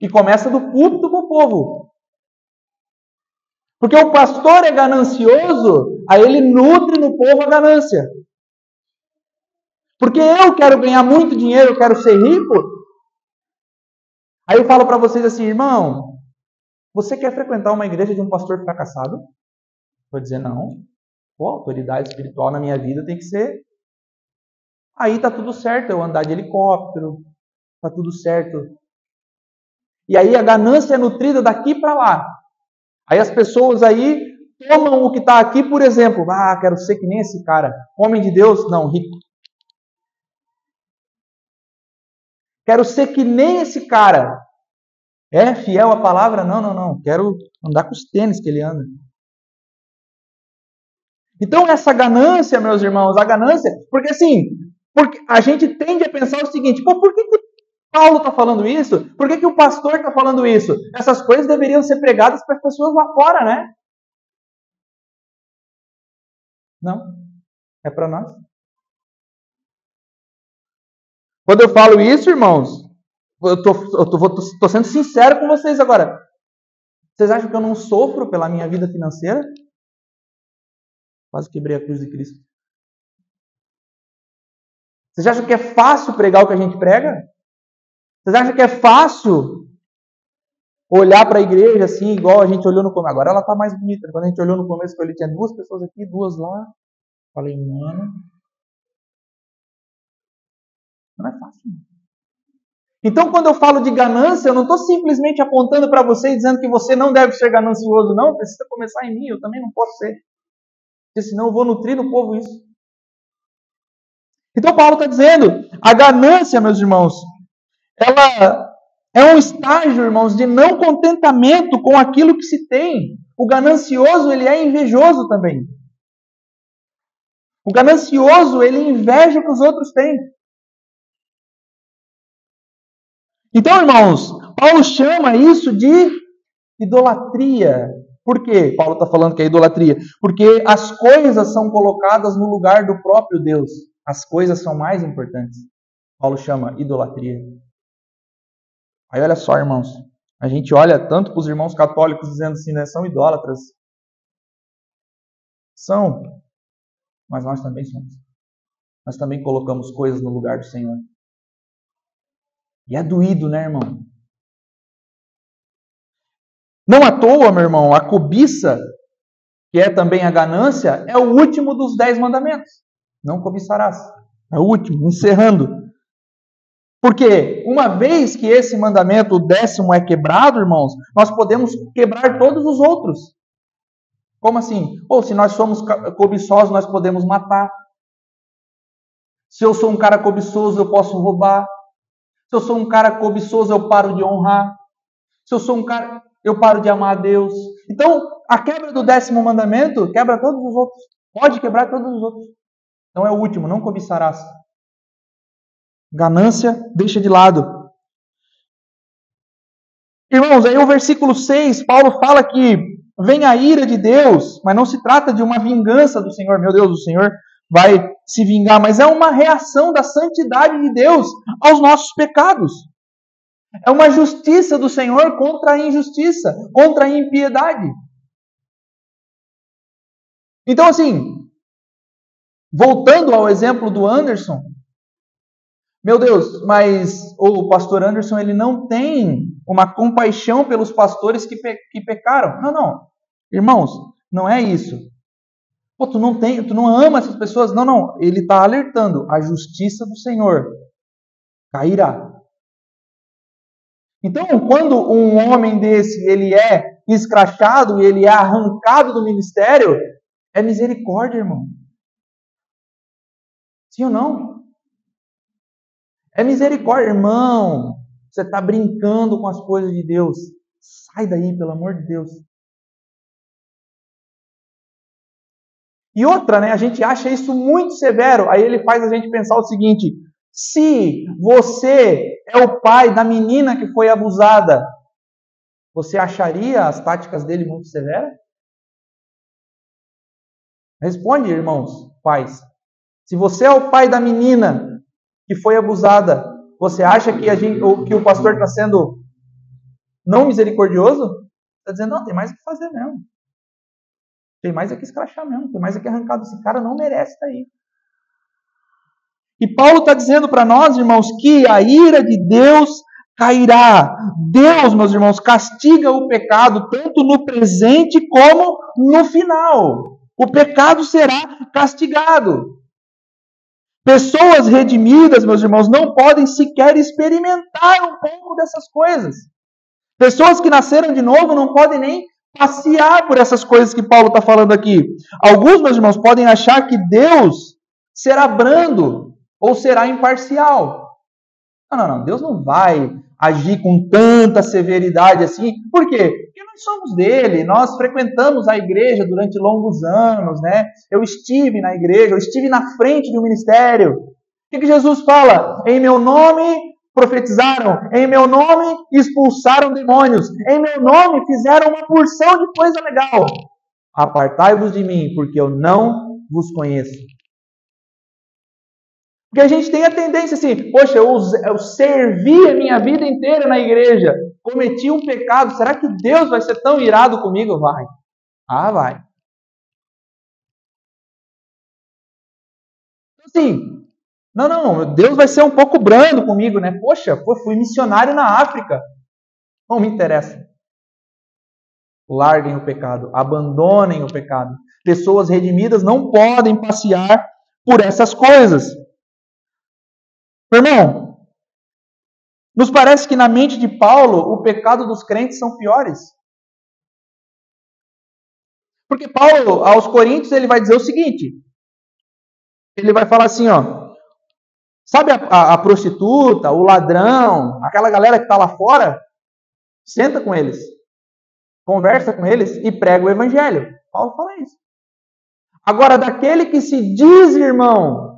E começa do púlpito para o povo. Porque o pastor é ganancioso, aí ele nutre no povo a ganância. Porque eu quero ganhar muito dinheiro, eu quero ser rico. Aí eu falo para vocês assim, irmão, você quer frequentar uma igreja de um pastor fracassado? Vou dizer não. Pô, autoridade espiritual na minha vida tem que ser. Aí tá tudo certo, eu andar de helicóptero, tá tudo certo. E aí a ganância é nutrida daqui para lá. Aí as pessoas aí tomam o que está aqui, por exemplo, ah, quero ser que nem esse cara. Homem de Deus? Não, rico. Quero ser que nem esse cara. É fiel à palavra? Não, não, não. Quero andar com os tênis que ele anda. Então, essa ganância, meus irmãos, a ganância, porque assim, porque a gente tende a pensar o seguinte: pô, por que, que Paulo está falando isso? Por que, que o pastor está falando isso? Essas coisas deveriam ser pregadas para as pessoas lá fora, né? Não. É para nós. Quando eu falo isso, irmãos, eu tô, tô, tô, tô sendo sincero com vocês agora. Vocês acham que eu não sofro pela minha vida financeira? Quase quebrei a cruz de Cristo. Vocês acham que é fácil pregar o que a gente prega? Vocês acham que é fácil olhar para a igreja assim, igual a gente olhou no começo? Agora ela está mais bonita. Quando a gente olhou no começo, ele tinha duas pessoas aqui, duas lá. Falei, mano. Não é fácil. Então, quando eu falo de ganância, eu não estou simplesmente apontando para você e dizendo que você não deve ser ganancioso, não. Precisa começar em mim, eu também não posso ser. Porque senão eu vou nutrir no povo isso. Então, Paulo está dizendo: a ganância, meus irmãos, ela é um estágio, irmãos, de não contentamento com aquilo que se tem. O ganancioso, ele é invejoso também. O ganancioso, ele inveja o que os outros têm. Então, irmãos, Paulo chama isso de idolatria. Por quê? Paulo está falando que é idolatria. Porque as coisas são colocadas no lugar do próprio Deus. As coisas são mais importantes. Paulo chama idolatria. Aí olha só, irmãos. A gente olha tanto para os irmãos católicos dizendo assim, né? São idólatras. São. Mas nós também somos. Nós também colocamos coisas no lugar do Senhor. E é doído, né, irmão? Não à toa, meu irmão, a cobiça, que é também a ganância, é o último dos dez mandamentos. Não cobiçarás. É o último, encerrando. Porque uma vez que esse mandamento, o décimo, é quebrado, irmãos, nós podemos quebrar todos os outros. Como assim? Ou se nós somos cobiçosos, nós podemos matar. Se eu sou um cara cobiçoso, eu posso roubar. Se eu sou um cara cobiçoso, eu paro de honrar. Se eu sou um cara, eu paro de amar a Deus. Então, a quebra do décimo mandamento quebra todos os outros. Pode quebrar todos os outros. Então é o último, não cobiçarás. Ganância, deixa de lado. Irmãos, aí o versículo 6, Paulo fala que vem a ira de Deus, mas não se trata de uma vingança do Senhor. Meu Deus, o Senhor vai se vingar, mas é uma reação da santidade de Deus aos nossos pecados. É uma justiça do Senhor contra a injustiça, contra a impiedade. Então, assim, voltando ao exemplo do Anderson, meu Deus, mas o pastor Anderson ele não tem uma compaixão pelos pastores que, pe que pecaram. Não, não. Irmãos, não é isso. Pô, tu não tem, tu não ama essas pessoas. Não, não. Ele está alertando. A justiça do Senhor cairá. Então, quando um homem desse ele é escrachado e ele é arrancado do ministério, é misericórdia, irmão. Sim ou não? É misericórdia, irmão. Você está brincando com as coisas de Deus. Sai daí, pelo amor de Deus. E outra, né, a gente acha isso muito severo. Aí ele faz a gente pensar o seguinte: se você é o pai da menina que foi abusada, você acharia as táticas dele muito severas? Responde, irmãos, pais. Se você é o pai da menina que foi abusada, você acha que, a gente, que o pastor está sendo não misericordioso? Está dizendo, não, tem mais o que fazer mesmo. Tem mais é que escrachar mesmo, tem mais é que arrancar. Esse cara não merece estar aí. E Paulo está dizendo para nós, irmãos, que a ira de Deus cairá. Deus, meus irmãos, castiga o pecado tanto no presente como no final. O pecado será castigado. Pessoas redimidas, meus irmãos, não podem sequer experimentar um pouco dessas coisas. Pessoas que nasceram de novo não podem nem passear por essas coisas que Paulo está falando aqui. Alguns, meus irmãos, podem achar que Deus será brando ou será imparcial. Não, não, não. Deus não vai agir com tanta severidade assim. Por quê? Porque nós somos dele, nós frequentamos a igreja durante longos anos, né? Eu estive na igreja, eu estive na frente de um ministério. O que, que Jesus fala? Em meu nome profetizaram, em meu nome expulsaram demônios, em meu nome fizeram uma porção de coisa legal. Apartai-vos de mim, porque eu não vos conheço. Porque a gente tem a tendência assim, poxa, eu, eu servi a minha vida inteira na igreja, cometi um pecado, será que Deus vai ser tão irado comigo? Vai. Ah, vai. Então, assim, não, não, Deus vai ser um pouco brando comigo, né? Poxa, fui missionário na África. Não me interessa. Larguem o pecado, abandonem o pecado. Pessoas redimidas não podem passear por essas coisas. Irmão, Nos parece que na mente de Paulo o pecado dos crentes são piores. Porque Paulo, aos Coríntios, ele vai dizer o seguinte: ele vai falar assim, ó. Sabe a, a, a prostituta, o ladrão, aquela galera que está lá fora? Senta com eles, conversa com eles e prega o evangelho. Paulo fala isso. Agora, daquele que se diz irmão,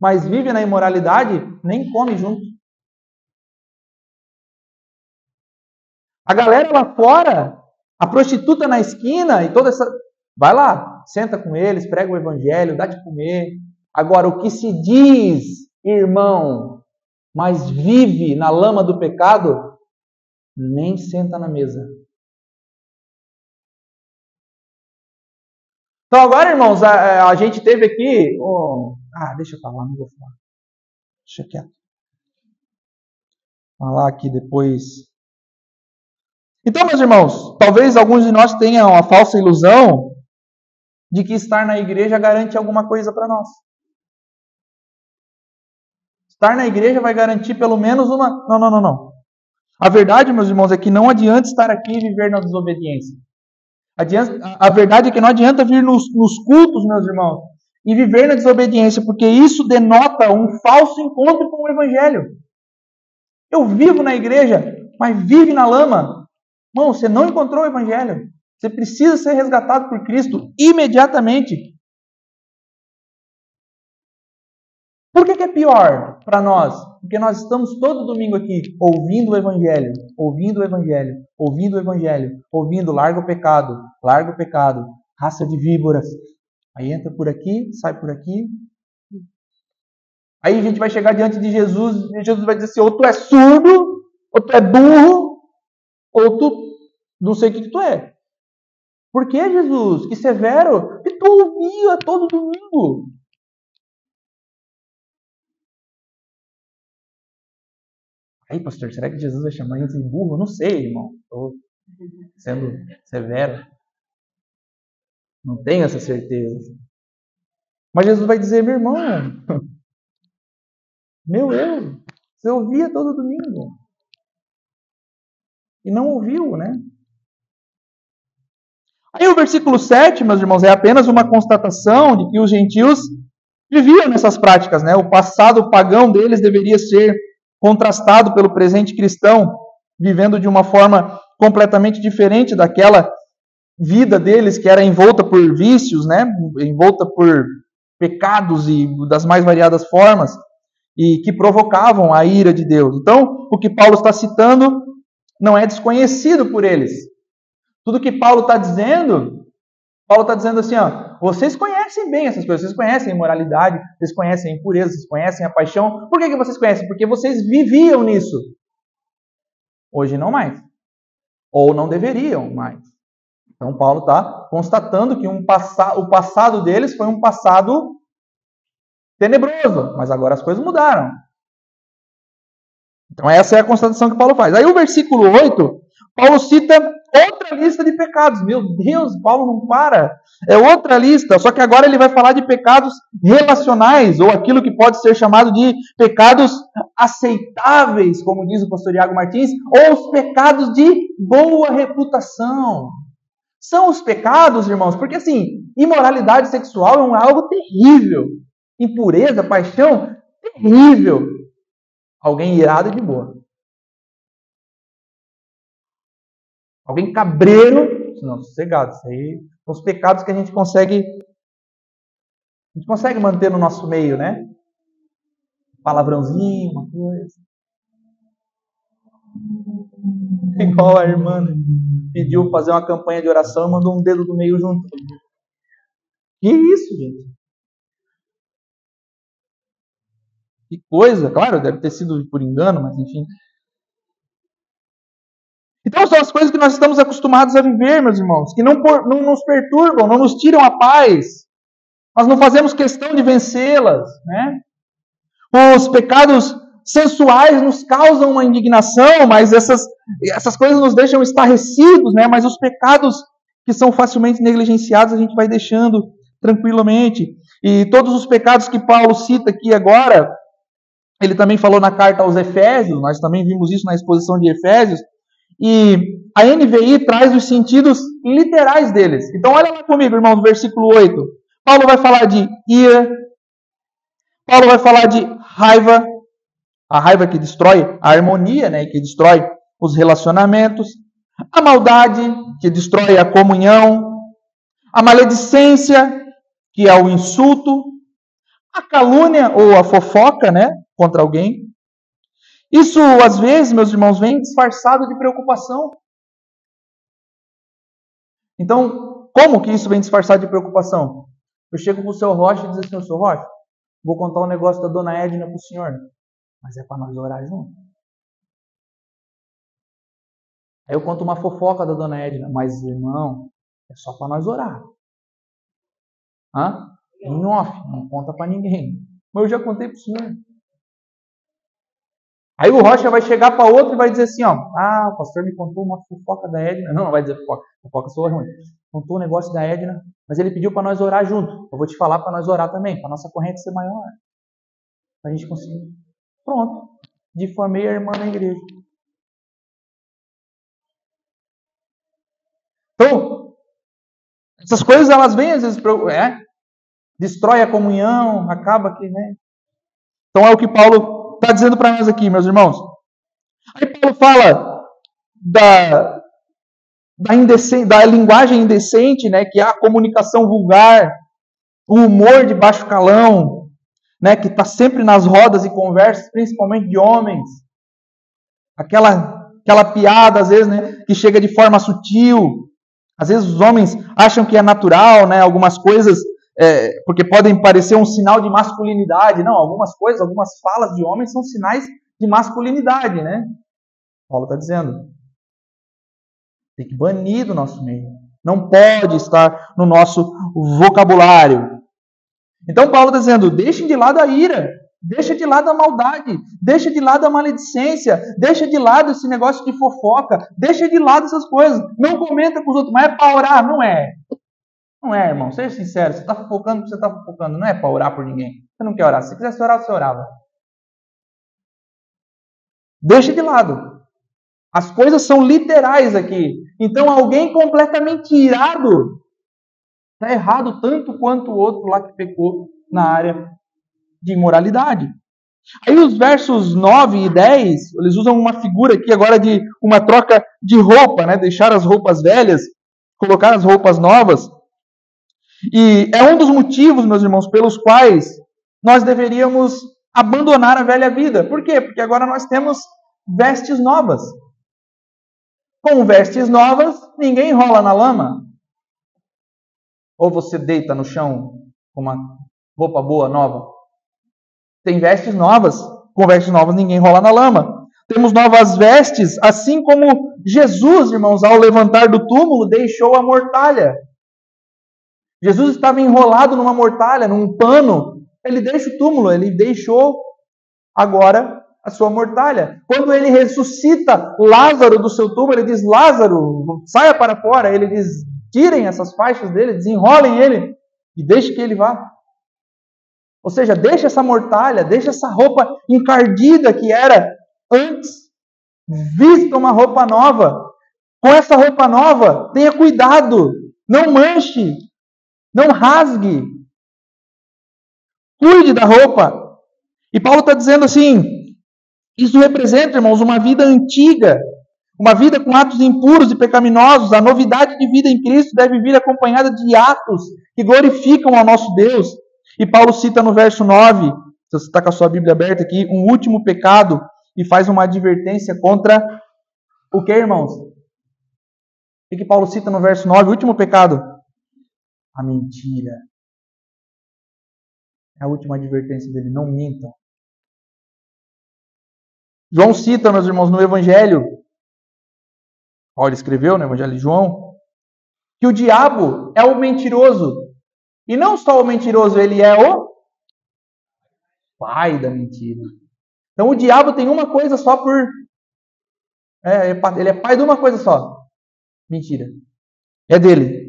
mas vive na imoralidade, nem come junto. A galera lá fora, a prostituta na esquina e toda essa. Vai lá, senta com eles, prega o evangelho, dá de comer. Agora, o que se diz irmão, mas vive na lama do pecado, nem senta na mesa. Então, agora, irmãos, a, a gente teve aqui. Oh, ah, deixa eu falar, não vou falar. Deixa quieto. Falar aqui depois. Então, meus irmãos, talvez alguns de nós tenham a falsa ilusão de que estar na igreja garante alguma coisa para nós. Estar na igreja vai garantir pelo menos uma. Não, não, não, não. A verdade, meus irmãos, é que não adianta estar aqui e viver na desobediência. A verdade é que não adianta vir nos, nos cultos, meus irmãos, e viver na desobediência, porque isso denota um falso encontro com o Evangelho. Eu vivo na igreja, mas vive na lama. Irmão, você não encontrou o Evangelho. Você precisa ser resgatado por Cristo imediatamente. Por que, que é pior para nós? Porque nós estamos todo domingo aqui ouvindo o Evangelho, ouvindo o Evangelho, ouvindo o Evangelho, ouvindo larga o pecado, larga o pecado, raça de víboras. Aí entra por aqui, sai por aqui. Aí a gente vai chegar diante de Jesus e Jesus vai dizer assim: ou tu é surdo, ou tu é burro, ou tu não sei o que, que tu é. Por que, Jesus? Que severo! E tu ouvia todo domingo. Aí, pastor, será que Jesus vai chamar a gente de burro? Eu não sei, irmão. Estou sendo severo. Não tenho essa certeza. Mas Jesus vai dizer, meu irmão, meu eu, você ouvia todo domingo. E não ouviu, né? Aí o versículo 7, meus irmãos, é apenas uma constatação de que os gentios viviam nessas práticas, né? O passado pagão deles deveria ser contrastado pelo presente cristão, vivendo de uma forma completamente diferente daquela vida deles que era envolta por vícios, né? envolta por pecados e das mais variadas formas e que provocavam a ira de Deus. Então, o que Paulo está citando não é desconhecido por eles. Tudo que Paulo está dizendo, Paulo está dizendo assim, ó, vocês conhecem bem essas coisas, vocês conhecem a imoralidade, vocês conhecem a impureza, vocês conhecem a paixão. Por que, que vocês conhecem? Porque vocês viviam nisso. Hoje não mais. Ou não deveriam mais. Então Paulo está constatando que um passa o passado deles foi um passado tenebroso, mas agora as coisas mudaram. Então essa é a constatação que Paulo faz. Aí o versículo 8, Paulo cita outra lista de pecados. Meu Deus, Paulo não para. É outra lista, só que agora ele vai falar de pecados relacionais, ou aquilo que pode ser chamado de pecados aceitáveis, como diz o pastor Iago Martins, ou os pecados de boa reputação. São os pecados, irmãos, porque assim, imoralidade sexual é algo terrível. Impureza, paixão, terrível. Alguém irado de boa. Alguém cabreiro, não, sossegado. Isso aí são os pecados que a gente consegue. A gente consegue manter no nosso meio, né? Palavrãozinho, uma coisa. Igual a irmã né? pediu fazer uma campanha de oração e mandou um dedo do meio junto. Que isso, gente? Que coisa, claro, deve ter sido por engano, mas enfim. Então são as coisas que nós estamos acostumados a viver, meus irmãos, que não, não nos perturbam, não nos tiram a paz. Nós não fazemos questão de vencê-las, né? Os pecados sensuais nos causam uma indignação, mas essas, essas coisas nos deixam estarrecidos, né? Mas os pecados que são facilmente negligenciados a gente vai deixando tranquilamente. E todos os pecados que Paulo cita aqui agora, Ele também falou na carta aos Efésios, nós também vimos isso na exposição de Efésios, e a NVI traz os sentidos literais deles. Então, olha lá comigo, irmão, no versículo 8. Paulo vai falar de ira, Paulo vai falar de raiva, a raiva que destrói a harmonia, né, que destrói os relacionamentos, a maldade, que destrói a comunhão, a maledicência, que é o insulto, a calúnia ou a fofoca, né, contra alguém. Isso, às vezes, meus irmãos, vem disfarçado de preocupação. Então, como que isso vem disfarçado de preocupação? Eu chego para o seu Rocha e digo assim, seu Rocha, vou contar um negócio da dona Edna para o senhor. Mas é para nós orar junto. Aí eu conto uma fofoca da dona Edna, mas irmão, é só para nós orar. Hã? Em off, não conta para ninguém. Mas eu já contei para o senhor. Aí o Rocha vai chegar para outro e vai dizer assim, ó, ah, o pastor me contou uma fofoca da Edna. Não, não vai dizer fofoca, fofoca sou ruim. Contou um negócio da Edna, mas ele pediu para nós orar junto. Eu vou te falar para nós orar também, para nossa corrente ser maior. Para a gente conseguir. Pronto. Difamei a irmã na igreja. Então, essas coisas elas vêm às vezes, é, destrói a comunhão, acaba aqui, né? Então é o que Paulo está dizendo para nós aqui, meus irmãos? Aí Paulo fala da, da, da linguagem indecente, né, que é a comunicação vulgar, o humor de baixo calão, né, que está sempre nas rodas e conversas, principalmente de homens. Aquela, aquela piada, às vezes, né, que chega de forma sutil. Às vezes os homens acham que é natural, né, algumas coisas é, porque podem parecer um sinal de masculinidade. Não, algumas coisas, algumas falas de homens são sinais de masculinidade, né? Paulo está dizendo. Tem que banir do nosso meio. Não pode estar no nosso vocabulário. Então Paulo está dizendo: deixem de lado a ira, deixa de lado a maldade, deixa de lado a maledicência, deixa de lado esse negócio de fofoca, deixa de lado essas coisas. Não comenta com os outros, mas é para orar, não é. Não é, irmão. Seja sincero. Você está fofocando porque você está fofocando. Não é para orar por ninguém. Você não quer orar. Se quisesse orar, você orava. Deixa de lado. As coisas são literais aqui. Então, alguém completamente irado está errado tanto quanto o outro lá que pecou na área de imoralidade. Aí os versos 9 e 10, eles usam uma figura aqui agora de uma troca de roupa, né? Deixar as roupas velhas, colocar as roupas novas. E é um dos motivos, meus irmãos, pelos quais nós deveríamos abandonar a velha vida. Por quê? Porque agora nós temos vestes novas. Com vestes novas, ninguém rola na lama. Ou você deita no chão com uma roupa boa, nova. Tem vestes novas. Com vestes novas, ninguém rola na lama. Temos novas vestes, assim como Jesus, irmãos, ao levantar do túmulo, deixou a mortalha. Jesus estava enrolado numa mortalha, num pano. Ele deixa o túmulo, ele deixou agora a sua mortalha. Quando ele ressuscita Lázaro do seu túmulo, ele diz: Lázaro, saia para fora. Ele diz: tirem essas faixas dele, desenrolem ele e deixe que ele vá. Ou seja, deixa essa mortalha, deixa essa roupa encardida que era antes. Vista uma roupa nova. Com essa roupa nova, tenha cuidado, não manche, não rasgue. Cuide da roupa. E Paulo está dizendo assim: isso representa, irmãos, uma vida antiga, uma vida com atos impuros e pecaminosos. A novidade de vida em Cristo deve vir acompanhada de atos que glorificam ao nosso Deus. E Paulo cita no verso 9, se você está com a sua Bíblia aberta aqui, um último pecado e faz uma advertência contra o que, irmãos? O que Paulo cita no verso 9? O último pecado a mentira. É a última advertência dele: não mintam. João cita, meus irmãos, no Evangelho, Paulo escreveu no Evangelho de João, que o diabo é o mentiroso. E não só o mentiroso, ele é o pai da mentira. Então o diabo tem uma coisa só por. É, ele é pai de uma coisa só: mentira. É dele.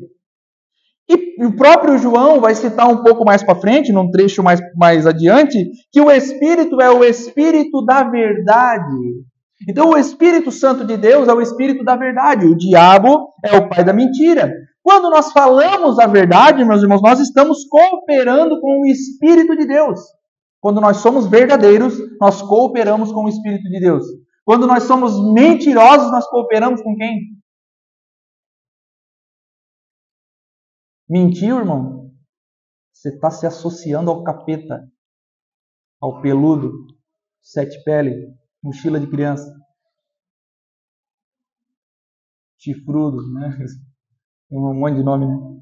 E o próprio João vai citar um pouco mais para frente, num trecho mais, mais adiante, que o Espírito é o Espírito da verdade. Então, o Espírito Santo de Deus é o Espírito da verdade. O diabo é o pai da mentira. Quando nós falamos a verdade, meus irmãos, nós estamos cooperando com o Espírito de Deus. Quando nós somos verdadeiros, nós cooperamos com o Espírito de Deus. Quando nós somos mentirosos, nós cooperamos com quem? Mentiu, irmão? Você está se associando ao capeta, ao peludo, sete pele, mochila de criança, chifrudo, né? Tem um monte de nome, né?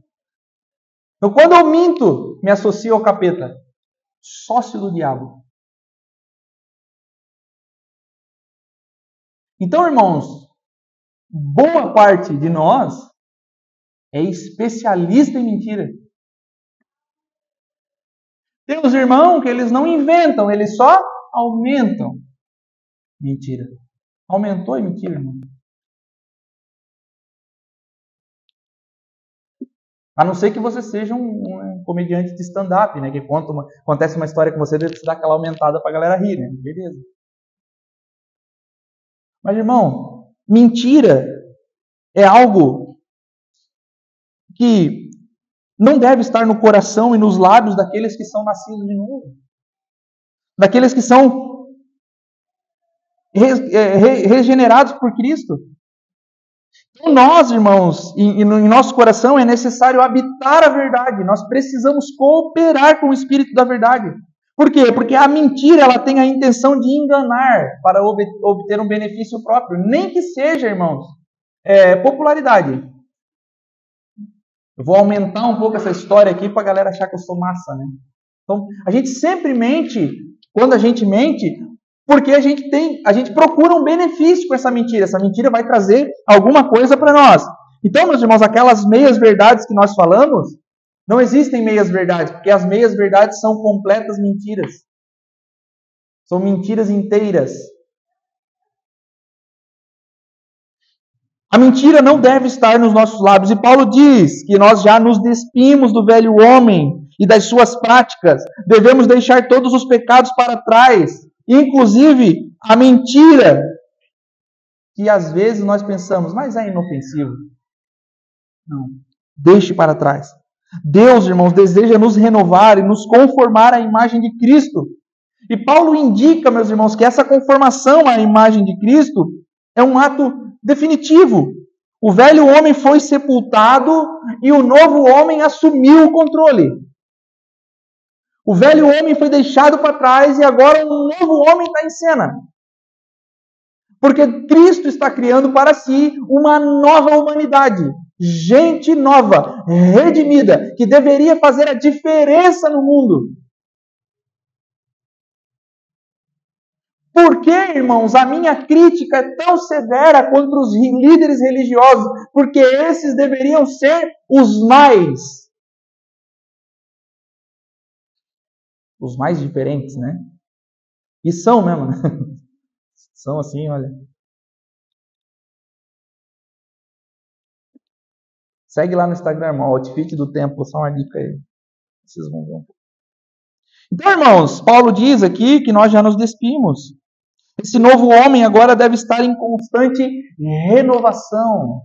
Então, quando eu minto, me associo ao capeta, sócio do diabo. Então, irmãos, boa parte de nós é especialista em mentira. Tem os irmãos que eles não inventam, eles só aumentam mentira. Aumentou a mentira, irmão. A não ser que você seja um, um comediante de stand-up, né? Que conta uma, acontece uma história com você, deve dar aquela aumentada para a galera rir, né? Beleza. Mas, irmão, mentira é algo que não deve estar no coração e nos lábios daqueles que são nascidos de novo. Daqueles que são regenerados por Cristo. Então, nós, irmãos, em, em nosso coração é necessário habitar a verdade. Nós precisamos cooperar com o Espírito da verdade. Por quê? Porque a mentira ela tem a intenção de enganar para obter um benefício próprio, nem que seja, irmãos, é, popularidade. Eu vou aumentar um pouco essa história aqui para a galera achar que eu sou massa, né? Então, a gente sempre mente, quando a gente mente, porque a gente tem, a gente procura um benefício com essa mentira. Essa mentira vai trazer alguma coisa para nós. Então, meus irmãos, aquelas meias verdades que nós falamos, não existem meias verdades, porque as meias verdades são completas mentiras. São mentiras inteiras. A mentira não deve estar nos nossos lábios. E Paulo diz que nós já nos despimos do velho homem e das suas práticas. Devemos deixar todos os pecados para trás, inclusive a mentira, que às vezes nós pensamos, mas é inofensivo. Não. Deixe para trás. Deus, irmãos, deseja nos renovar e nos conformar à imagem de Cristo. E Paulo indica, meus irmãos, que essa conformação à imagem de Cristo é um ato definitivo. O velho homem foi sepultado e o novo homem assumiu o controle. O velho homem foi deixado para trás e agora um novo homem está em cena. Porque Cristo está criando para si uma nova humanidade gente nova, redimida, que deveria fazer a diferença no mundo. Por que, irmãos, a minha crítica é tão severa contra os líderes religiosos? Porque esses deveriam ser os mais. Os mais diferentes, né? E são mesmo, né? São assim, olha. Segue lá no Instagram, irmão, Outfit do Tempo, só uma dica aí. Vocês vão ver um pouco. Então, irmãos, Paulo diz aqui que nós já nos despimos. Esse novo homem agora deve estar em constante renovação.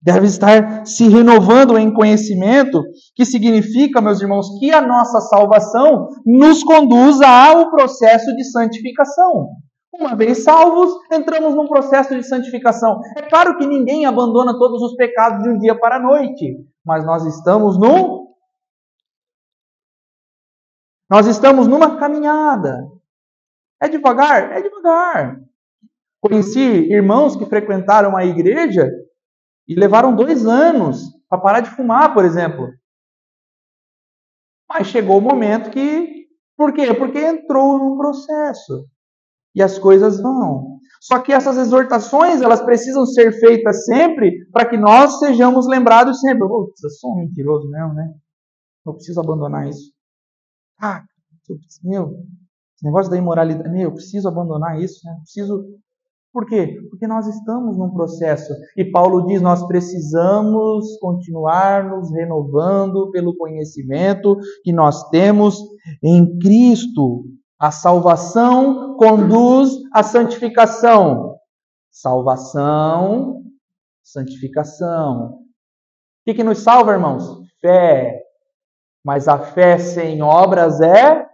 Deve estar se renovando em conhecimento, que significa, meus irmãos, que a nossa salvação nos conduza ao processo de santificação. Uma vez salvos, entramos num processo de santificação. É claro que ninguém abandona todos os pecados de um dia para a noite, mas nós estamos num nós estamos numa caminhada. É devagar? É devagar. Conheci irmãos que frequentaram a igreja e levaram dois anos para parar de fumar, por exemplo. Mas chegou o momento que. Por quê? Porque entrou num processo e as coisas vão. Só que essas exortações, elas precisam ser feitas sempre para que nós sejamos lembrados sempre. Oh, eu sou um mentiroso mesmo, né? Eu preciso abandonar isso. Ah, meu, esse negócio da imoralidade, meu, eu preciso abandonar isso, né? Eu preciso. Por quê? Porque nós estamos num processo. E Paulo diz: nós precisamos continuar nos renovando pelo conhecimento que nós temos em Cristo. A salvação conduz à santificação. Salvação, santificação. O que, que nos salva, irmãos? Fé. Mas a fé sem obras é.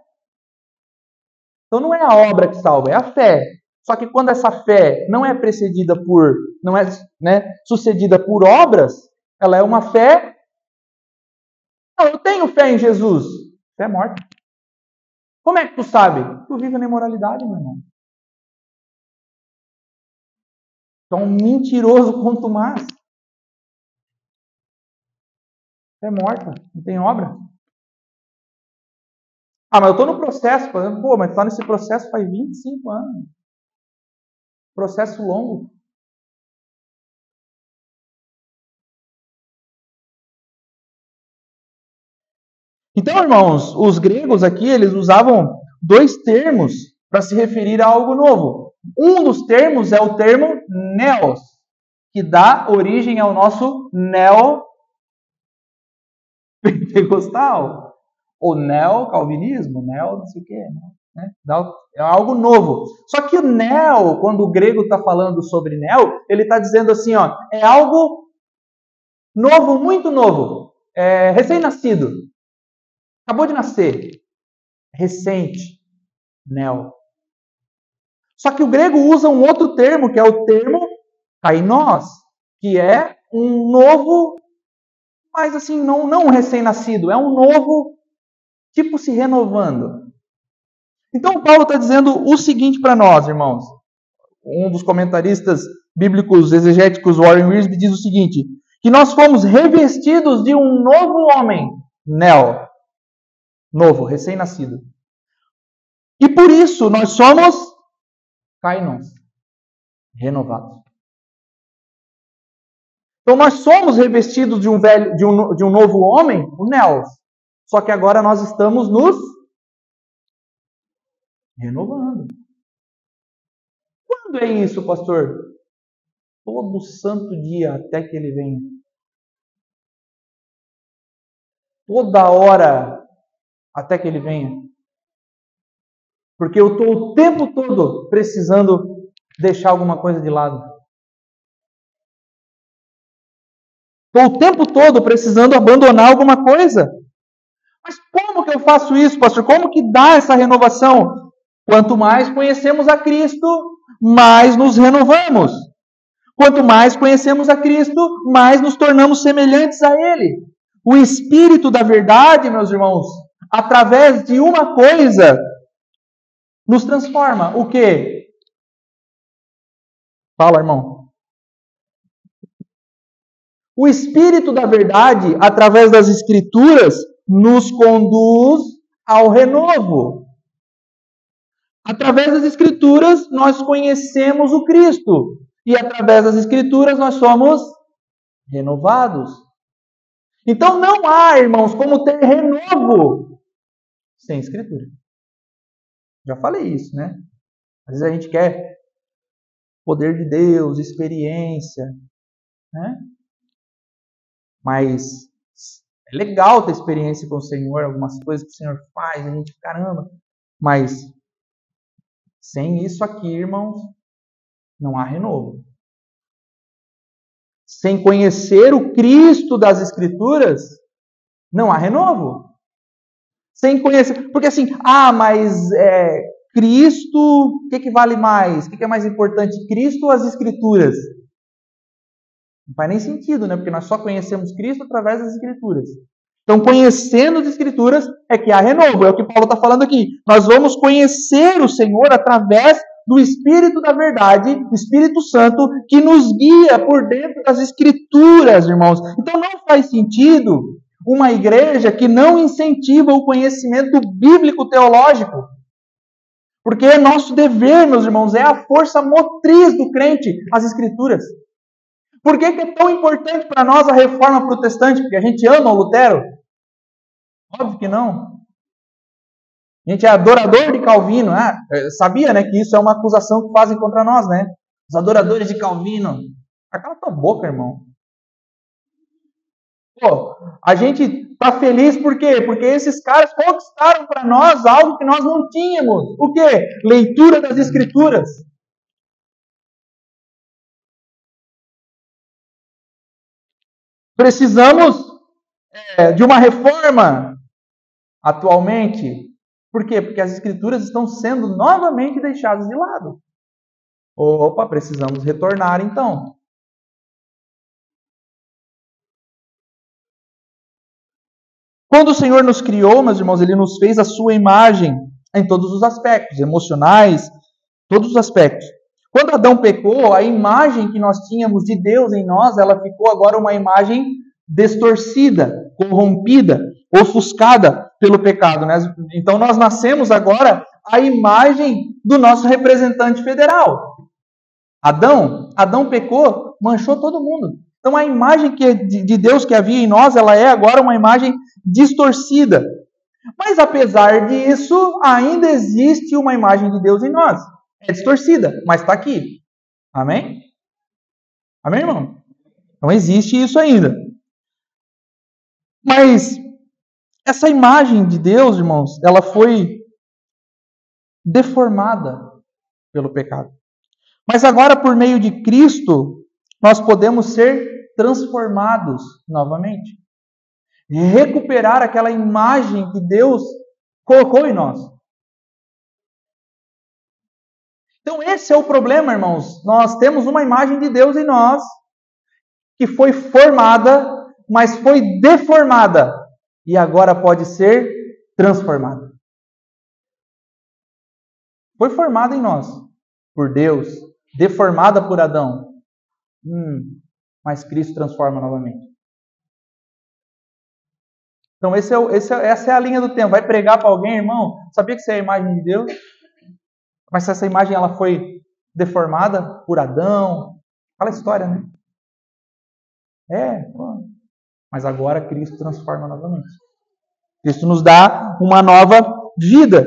Então não é a obra que salva, é a fé. Só que quando essa fé não é precedida por, não é né, sucedida por obras, ela é uma fé. Não, eu tenho fé em Jesus. Fé morta. Como é que tu sabe? Tu vive na imoralidade, meu irmão. Tu é um mentiroso quanto mais. Fé morta, não tem obra. Ah, mas eu estou no processo. Pô, mas está nesse processo faz 25 anos. Processo longo. Então, irmãos, os gregos aqui, eles usavam dois termos para se referir a algo novo. Um dos termos é o termo neos, que dá origem ao nosso neo pentecostal, ou neo-calvinismo, neo não sei o quê. Né? Né? É algo novo. Só que o neo, quando o grego está falando sobre neo, ele está dizendo assim, ó, é algo novo, muito novo, é recém-nascido, acabou de nascer, recente, neo. Só que o grego usa um outro termo, que é o termo kainos, que é um novo, mas assim, não, não um recém-nascido, é um novo, tipo se renovando. Então, Paulo está dizendo o seguinte para nós, irmãos. Um dos comentaristas bíblicos exegéticos, Warren Wiersbe, diz o seguinte: que nós fomos revestidos de um novo homem, Neo, novo, recém-nascido. E por isso nós somos Kainos, renovados. Então nós somos revestidos de um velho, de um, de um novo homem, o Neos. Só que agora nós estamos nos Renovando. Quando é isso, pastor? Todo santo dia até que ele venha. Toda hora até que ele venha. Porque eu estou o tempo todo precisando deixar alguma coisa de lado. Estou o tempo todo precisando abandonar alguma coisa. Mas como que eu faço isso, pastor? Como que dá essa renovação? Quanto mais conhecemos a Cristo, mais nos renovamos. Quanto mais conhecemos a Cristo, mais nos tornamos semelhantes a Ele. O Espírito da verdade, meus irmãos, através de uma coisa, nos transforma. O que? Fala, irmão. O Espírito da verdade, através das Escrituras, nos conduz ao renovo. Através das Escrituras, nós conhecemos o Cristo. E através das Escrituras, nós somos renovados. Então não há, irmãos, como ter renovo sem Escritura. Já falei isso, né? Às vezes a gente quer poder de Deus, experiência, né? Mas é legal ter experiência com o Senhor, algumas coisas que o Senhor faz, a gente, caramba. Mas sem isso aqui, irmãos, não há renovo. Sem conhecer o Cristo das Escrituras, não há renovo. Sem conhecer. Porque assim, ah, mas é, Cristo, o que, que vale mais? O que, que é mais importante, Cristo ou as Escrituras? Não faz nem sentido, né? Porque nós só conhecemos Cristo através das Escrituras. Então, conhecendo as Escrituras é que há renovo, é o que Paulo está falando aqui. Nós vamos conhecer o Senhor através do Espírito da Verdade, Espírito Santo, que nos guia por dentro das Escrituras, irmãos. Então, não faz sentido uma igreja que não incentiva o conhecimento bíblico teológico. Porque é nosso dever, meus irmãos, é a força motriz do crente, as Escrituras. Por que, que é tão importante para nós a reforma protestante? Porque a gente ama o Lutero? Óbvio que não. A gente é adorador de Calvino. Ah, sabia né, que isso é uma acusação que fazem contra nós, né? Os adoradores de Calvino. Acala tua boca, irmão. Pô, a gente está feliz por quê? Porque esses caras conquistaram para nós algo que nós não tínhamos. O quê? Leitura das Escrituras. Precisamos é, de uma reforma atualmente. Por quê? Porque as Escrituras estão sendo novamente deixadas de lado. Opa, precisamos retornar então. Quando o Senhor nos criou, meus irmãos, Ele nos fez a sua imagem em todos os aspectos, emocionais, todos os aspectos. Quando Adão pecou, a imagem que nós tínhamos de Deus em nós, ela ficou agora uma imagem distorcida, corrompida, ofuscada pelo pecado. Né? Então nós nascemos agora a imagem do nosso representante federal. Adão, Adão pecou, manchou todo mundo. Então a imagem que, de Deus que havia em nós, ela é agora uma imagem distorcida. Mas apesar disso, ainda existe uma imagem de Deus em nós. É distorcida, mas está aqui. Amém? Amém, irmão? Então existe isso ainda. Mas essa imagem de Deus, irmãos, ela foi deformada pelo pecado. Mas agora, por meio de Cristo, nós podemos ser transformados novamente. Recuperar aquela imagem que Deus colocou em nós. Então, esse é o problema, irmãos. Nós temos uma imagem de Deus em nós que foi formada, mas foi deformada e agora pode ser transformada. Foi formada em nós por Deus, deformada por Adão. Hum, mas Cristo transforma novamente. Então, esse é, esse é, essa é a linha do tempo. Vai pregar para alguém, irmão, sabia que você é a imagem de Deus? Mas se essa imagem ela foi deformada por Adão, aquela história, né? É, mas agora Cristo transforma novamente. Cristo nos dá uma nova vida.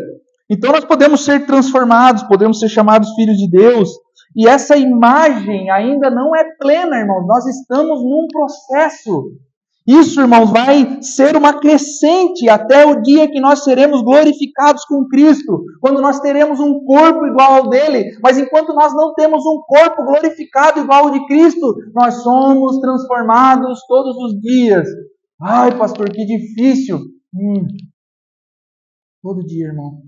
Então nós podemos ser transformados, podemos ser chamados filhos de Deus, e essa imagem ainda não é plena, irmãos. Nós estamos num processo. Isso, irmãos, vai ser uma crescente até o dia que nós seremos glorificados com Cristo, quando nós teremos um corpo igual ao dele. Mas enquanto nós não temos um corpo glorificado igual ao de Cristo, nós somos transformados todos os dias. Ai, pastor, que difícil. Hum. Todo dia, irmão.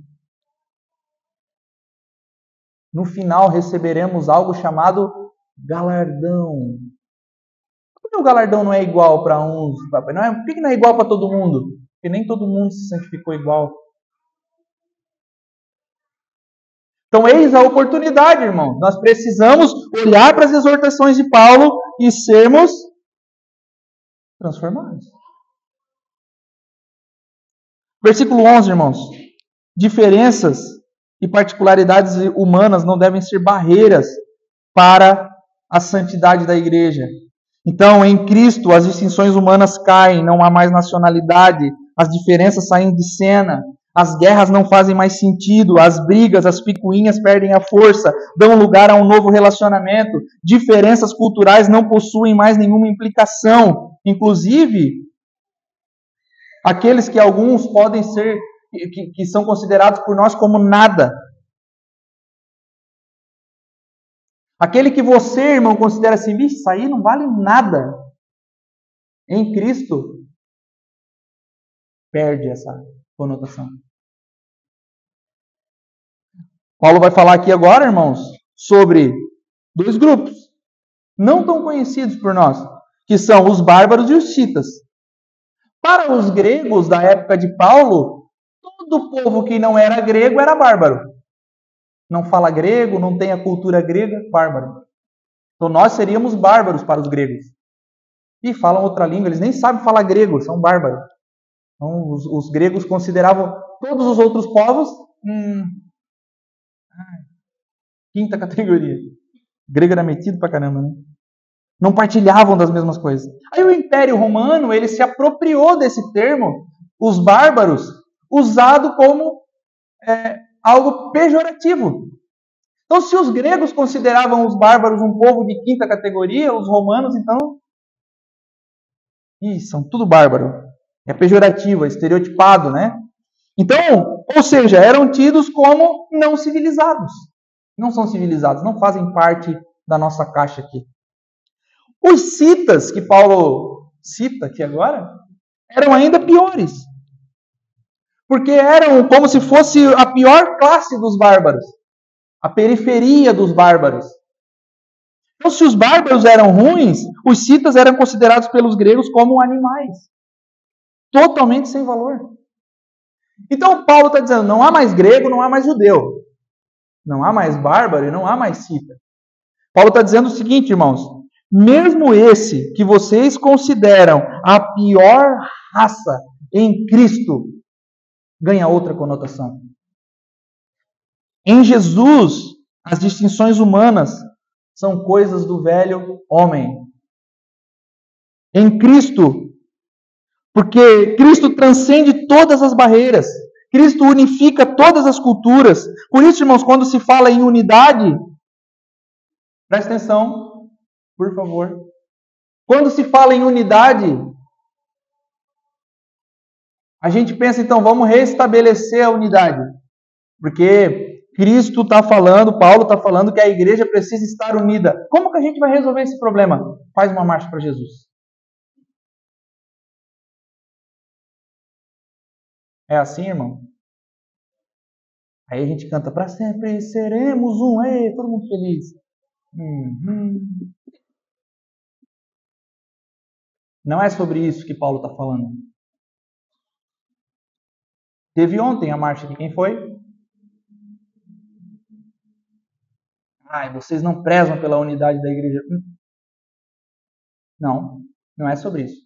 No final receberemos algo chamado galardão. Que o galardão não é igual para uns? Não é, por que não é igual para todo mundo? Porque nem todo mundo se santificou igual. Então, eis a oportunidade, irmão. Nós precisamos olhar para as exortações de Paulo e sermos transformados. Versículo 11, irmãos. Diferenças e particularidades humanas não devem ser barreiras para a santidade da igreja. Então, em Cristo, as distinções humanas caem, não há mais nacionalidade, as diferenças saem de cena, as guerras não fazem mais sentido, as brigas, as picuinhas perdem a força, dão lugar a um novo relacionamento, diferenças culturais não possuem mais nenhuma implicação. Inclusive, aqueles que alguns podem ser que, que são considerados por nós como nada. Aquele que você, irmão, considera assim, isso aí não vale nada. Em Cristo, perde essa conotação. Paulo vai falar aqui agora, irmãos, sobre dois grupos, não tão conhecidos por nós, que são os bárbaros e os citas. Para os gregos da época de Paulo, Todo povo que não era grego era bárbaro. Não fala grego, não tem a cultura grega, bárbaro. Então nós seríamos bárbaros para os gregos. E falam outra língua, eles nem sabem falar grego, são bárbaros. Então os, os gregos consideravam todos os outros povos hum, quinta categoria. grego era metido pra caramba, né? Não partilhavam das mesmas coisas. Aí o Império Romano, ele se apropriou desse termo, os bárbaros, usado como é, algo pejorativo. Então, se os gregos consideravam os bárbaros um povo de quinta categoria, os romanos, então. Ih, são tudo bárbaro. É pejorativo, é estereotipado, né? Então, ou seja, eram tidos como não civilizados. Não são civilizados, não fazem parte da nossa caixa aqui. Os citas que Paulo cita aqui agora eram ainda piores. Porque eram como se fosse a pior classe dos bárbaros, a periferia dos bárbaros. Então, se os bárbaros eram ruins, os citas eram considerados pelos gregos como animais, totalmente sem valor. Então, Paulo está dizendo: não há mais grego, não há mais judeu, não há mais bárbaro e não há mais cita. Paulo está dizendo o seguinte, irmãos: mesmo esse que vocês consideram a pior raça em Cristo, ganha outra conotação. Em Jesus, as distinções humanas são coisas do velho homem. Em Cristo, porque Cristo transcende todas as barreiras, Cristo unifica todas as culturas. Por isso, irmãos, quando se fala em unidade, presta atenção, por favor. Quando se fala em unidade, a gente pensa, então, vamos restabelecer a unidade. Porque Cristo está falando, Paulo está falando que a igreja precisa estar unida. Como que a gente vai resolver esse problema? Faz uma marcha para Jesus. É assim, irmão? Aí a gente canta para sempre seremos um, ei, todo mundo feliz. Uhum. Não é sobre isso que Paulo está falando. Teve ontem a marcha de quem foi? Ai, vocês não prezam pela unidade da igreja. Não, não é sobre isso.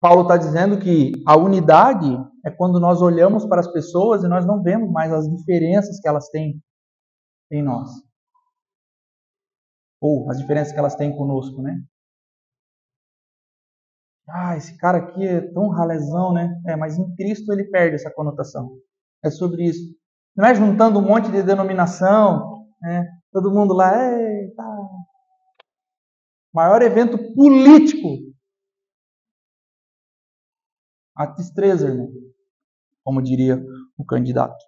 Paulo está dizendo que a unidade é quando nós olhamos para as pessoas e nós não vemos mais as diferenças que elas têm em nós. Ou as diferenças que elas têm conosco, né? Ah, esse cara aqui é tão ralezão, né? É, mas em Cristo ele perde essa conotação. É sobre isso. Não é juntando um monte de denominação, né? Todo mundo lá, eita. Maior evento político. A destreza, irmão. Como diria o candidato.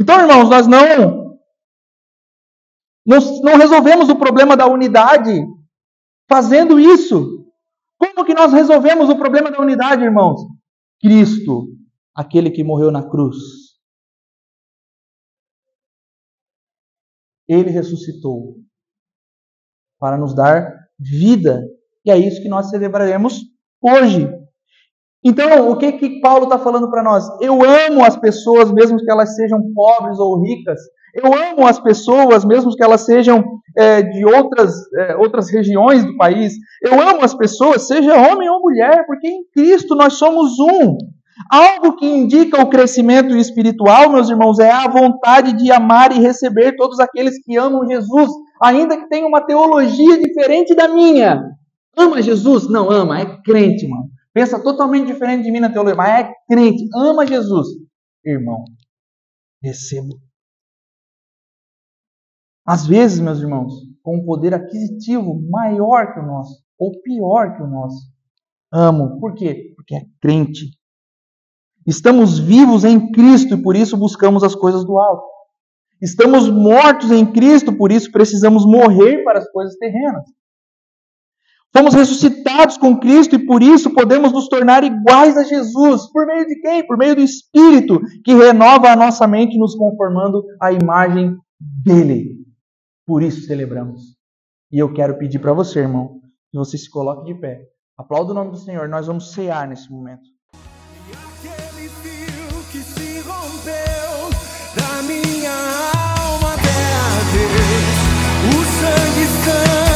Então, irmãos, nós não, não, não resolvemos o problema da unidade fazendo isso. Como que nós resolvemos o problema da unidade, irmãos? Cristo, aquele que morreu na cruz. Ele ressuscitou para nos dar vida. E é isso que nós celebraremos hoje. Então, o que que Paulo está falando para nós? Eu amo as pessoas, mesmo que elas sejam pobres ou ricas. Eu amo as pessoas, mesmo que elas sejam é, de outras, é, outras regiões do país. Eu amo as pessoas, seja homem ou mulher, porque em Cristo nós somos um. Algo que indica o crescimento espiritual, meus irmãos, é a vontade de amar e receber todos aqueles que amam Jesus, ainda que tenham uma teologia diferente da minha. Ama Jesus? Não ama, é crente, mano. Pensa totalmente diferente de mim na teologia, mas é crente, ama Jesus. Irmão, recebo às vezes, meus irmãos, com um poder aquisitivo maior que o nosso, ou pior que o nosso. Amo. Por quê? Porque é crente. Estamos vivos em Cristo e por isso buscamos as coisas do alto. Estamos mortos em Cristo, por isso precisamos morrer para as coisas terrenas. Fomos ressuscitados com Cristo e por isso podemos nos tornar iguais a Jesus. Por meio de quem? Por meio do Espírito que renova a nossa mente, nos conformando à imagem dele. Por isso celebramos. E eu quero pedir para você, irmão, que você se coloque de pé. Aplauda o nome do Senhor. Nós vamos cear nesse momento. Minha alma até a vez, o sangue sangue.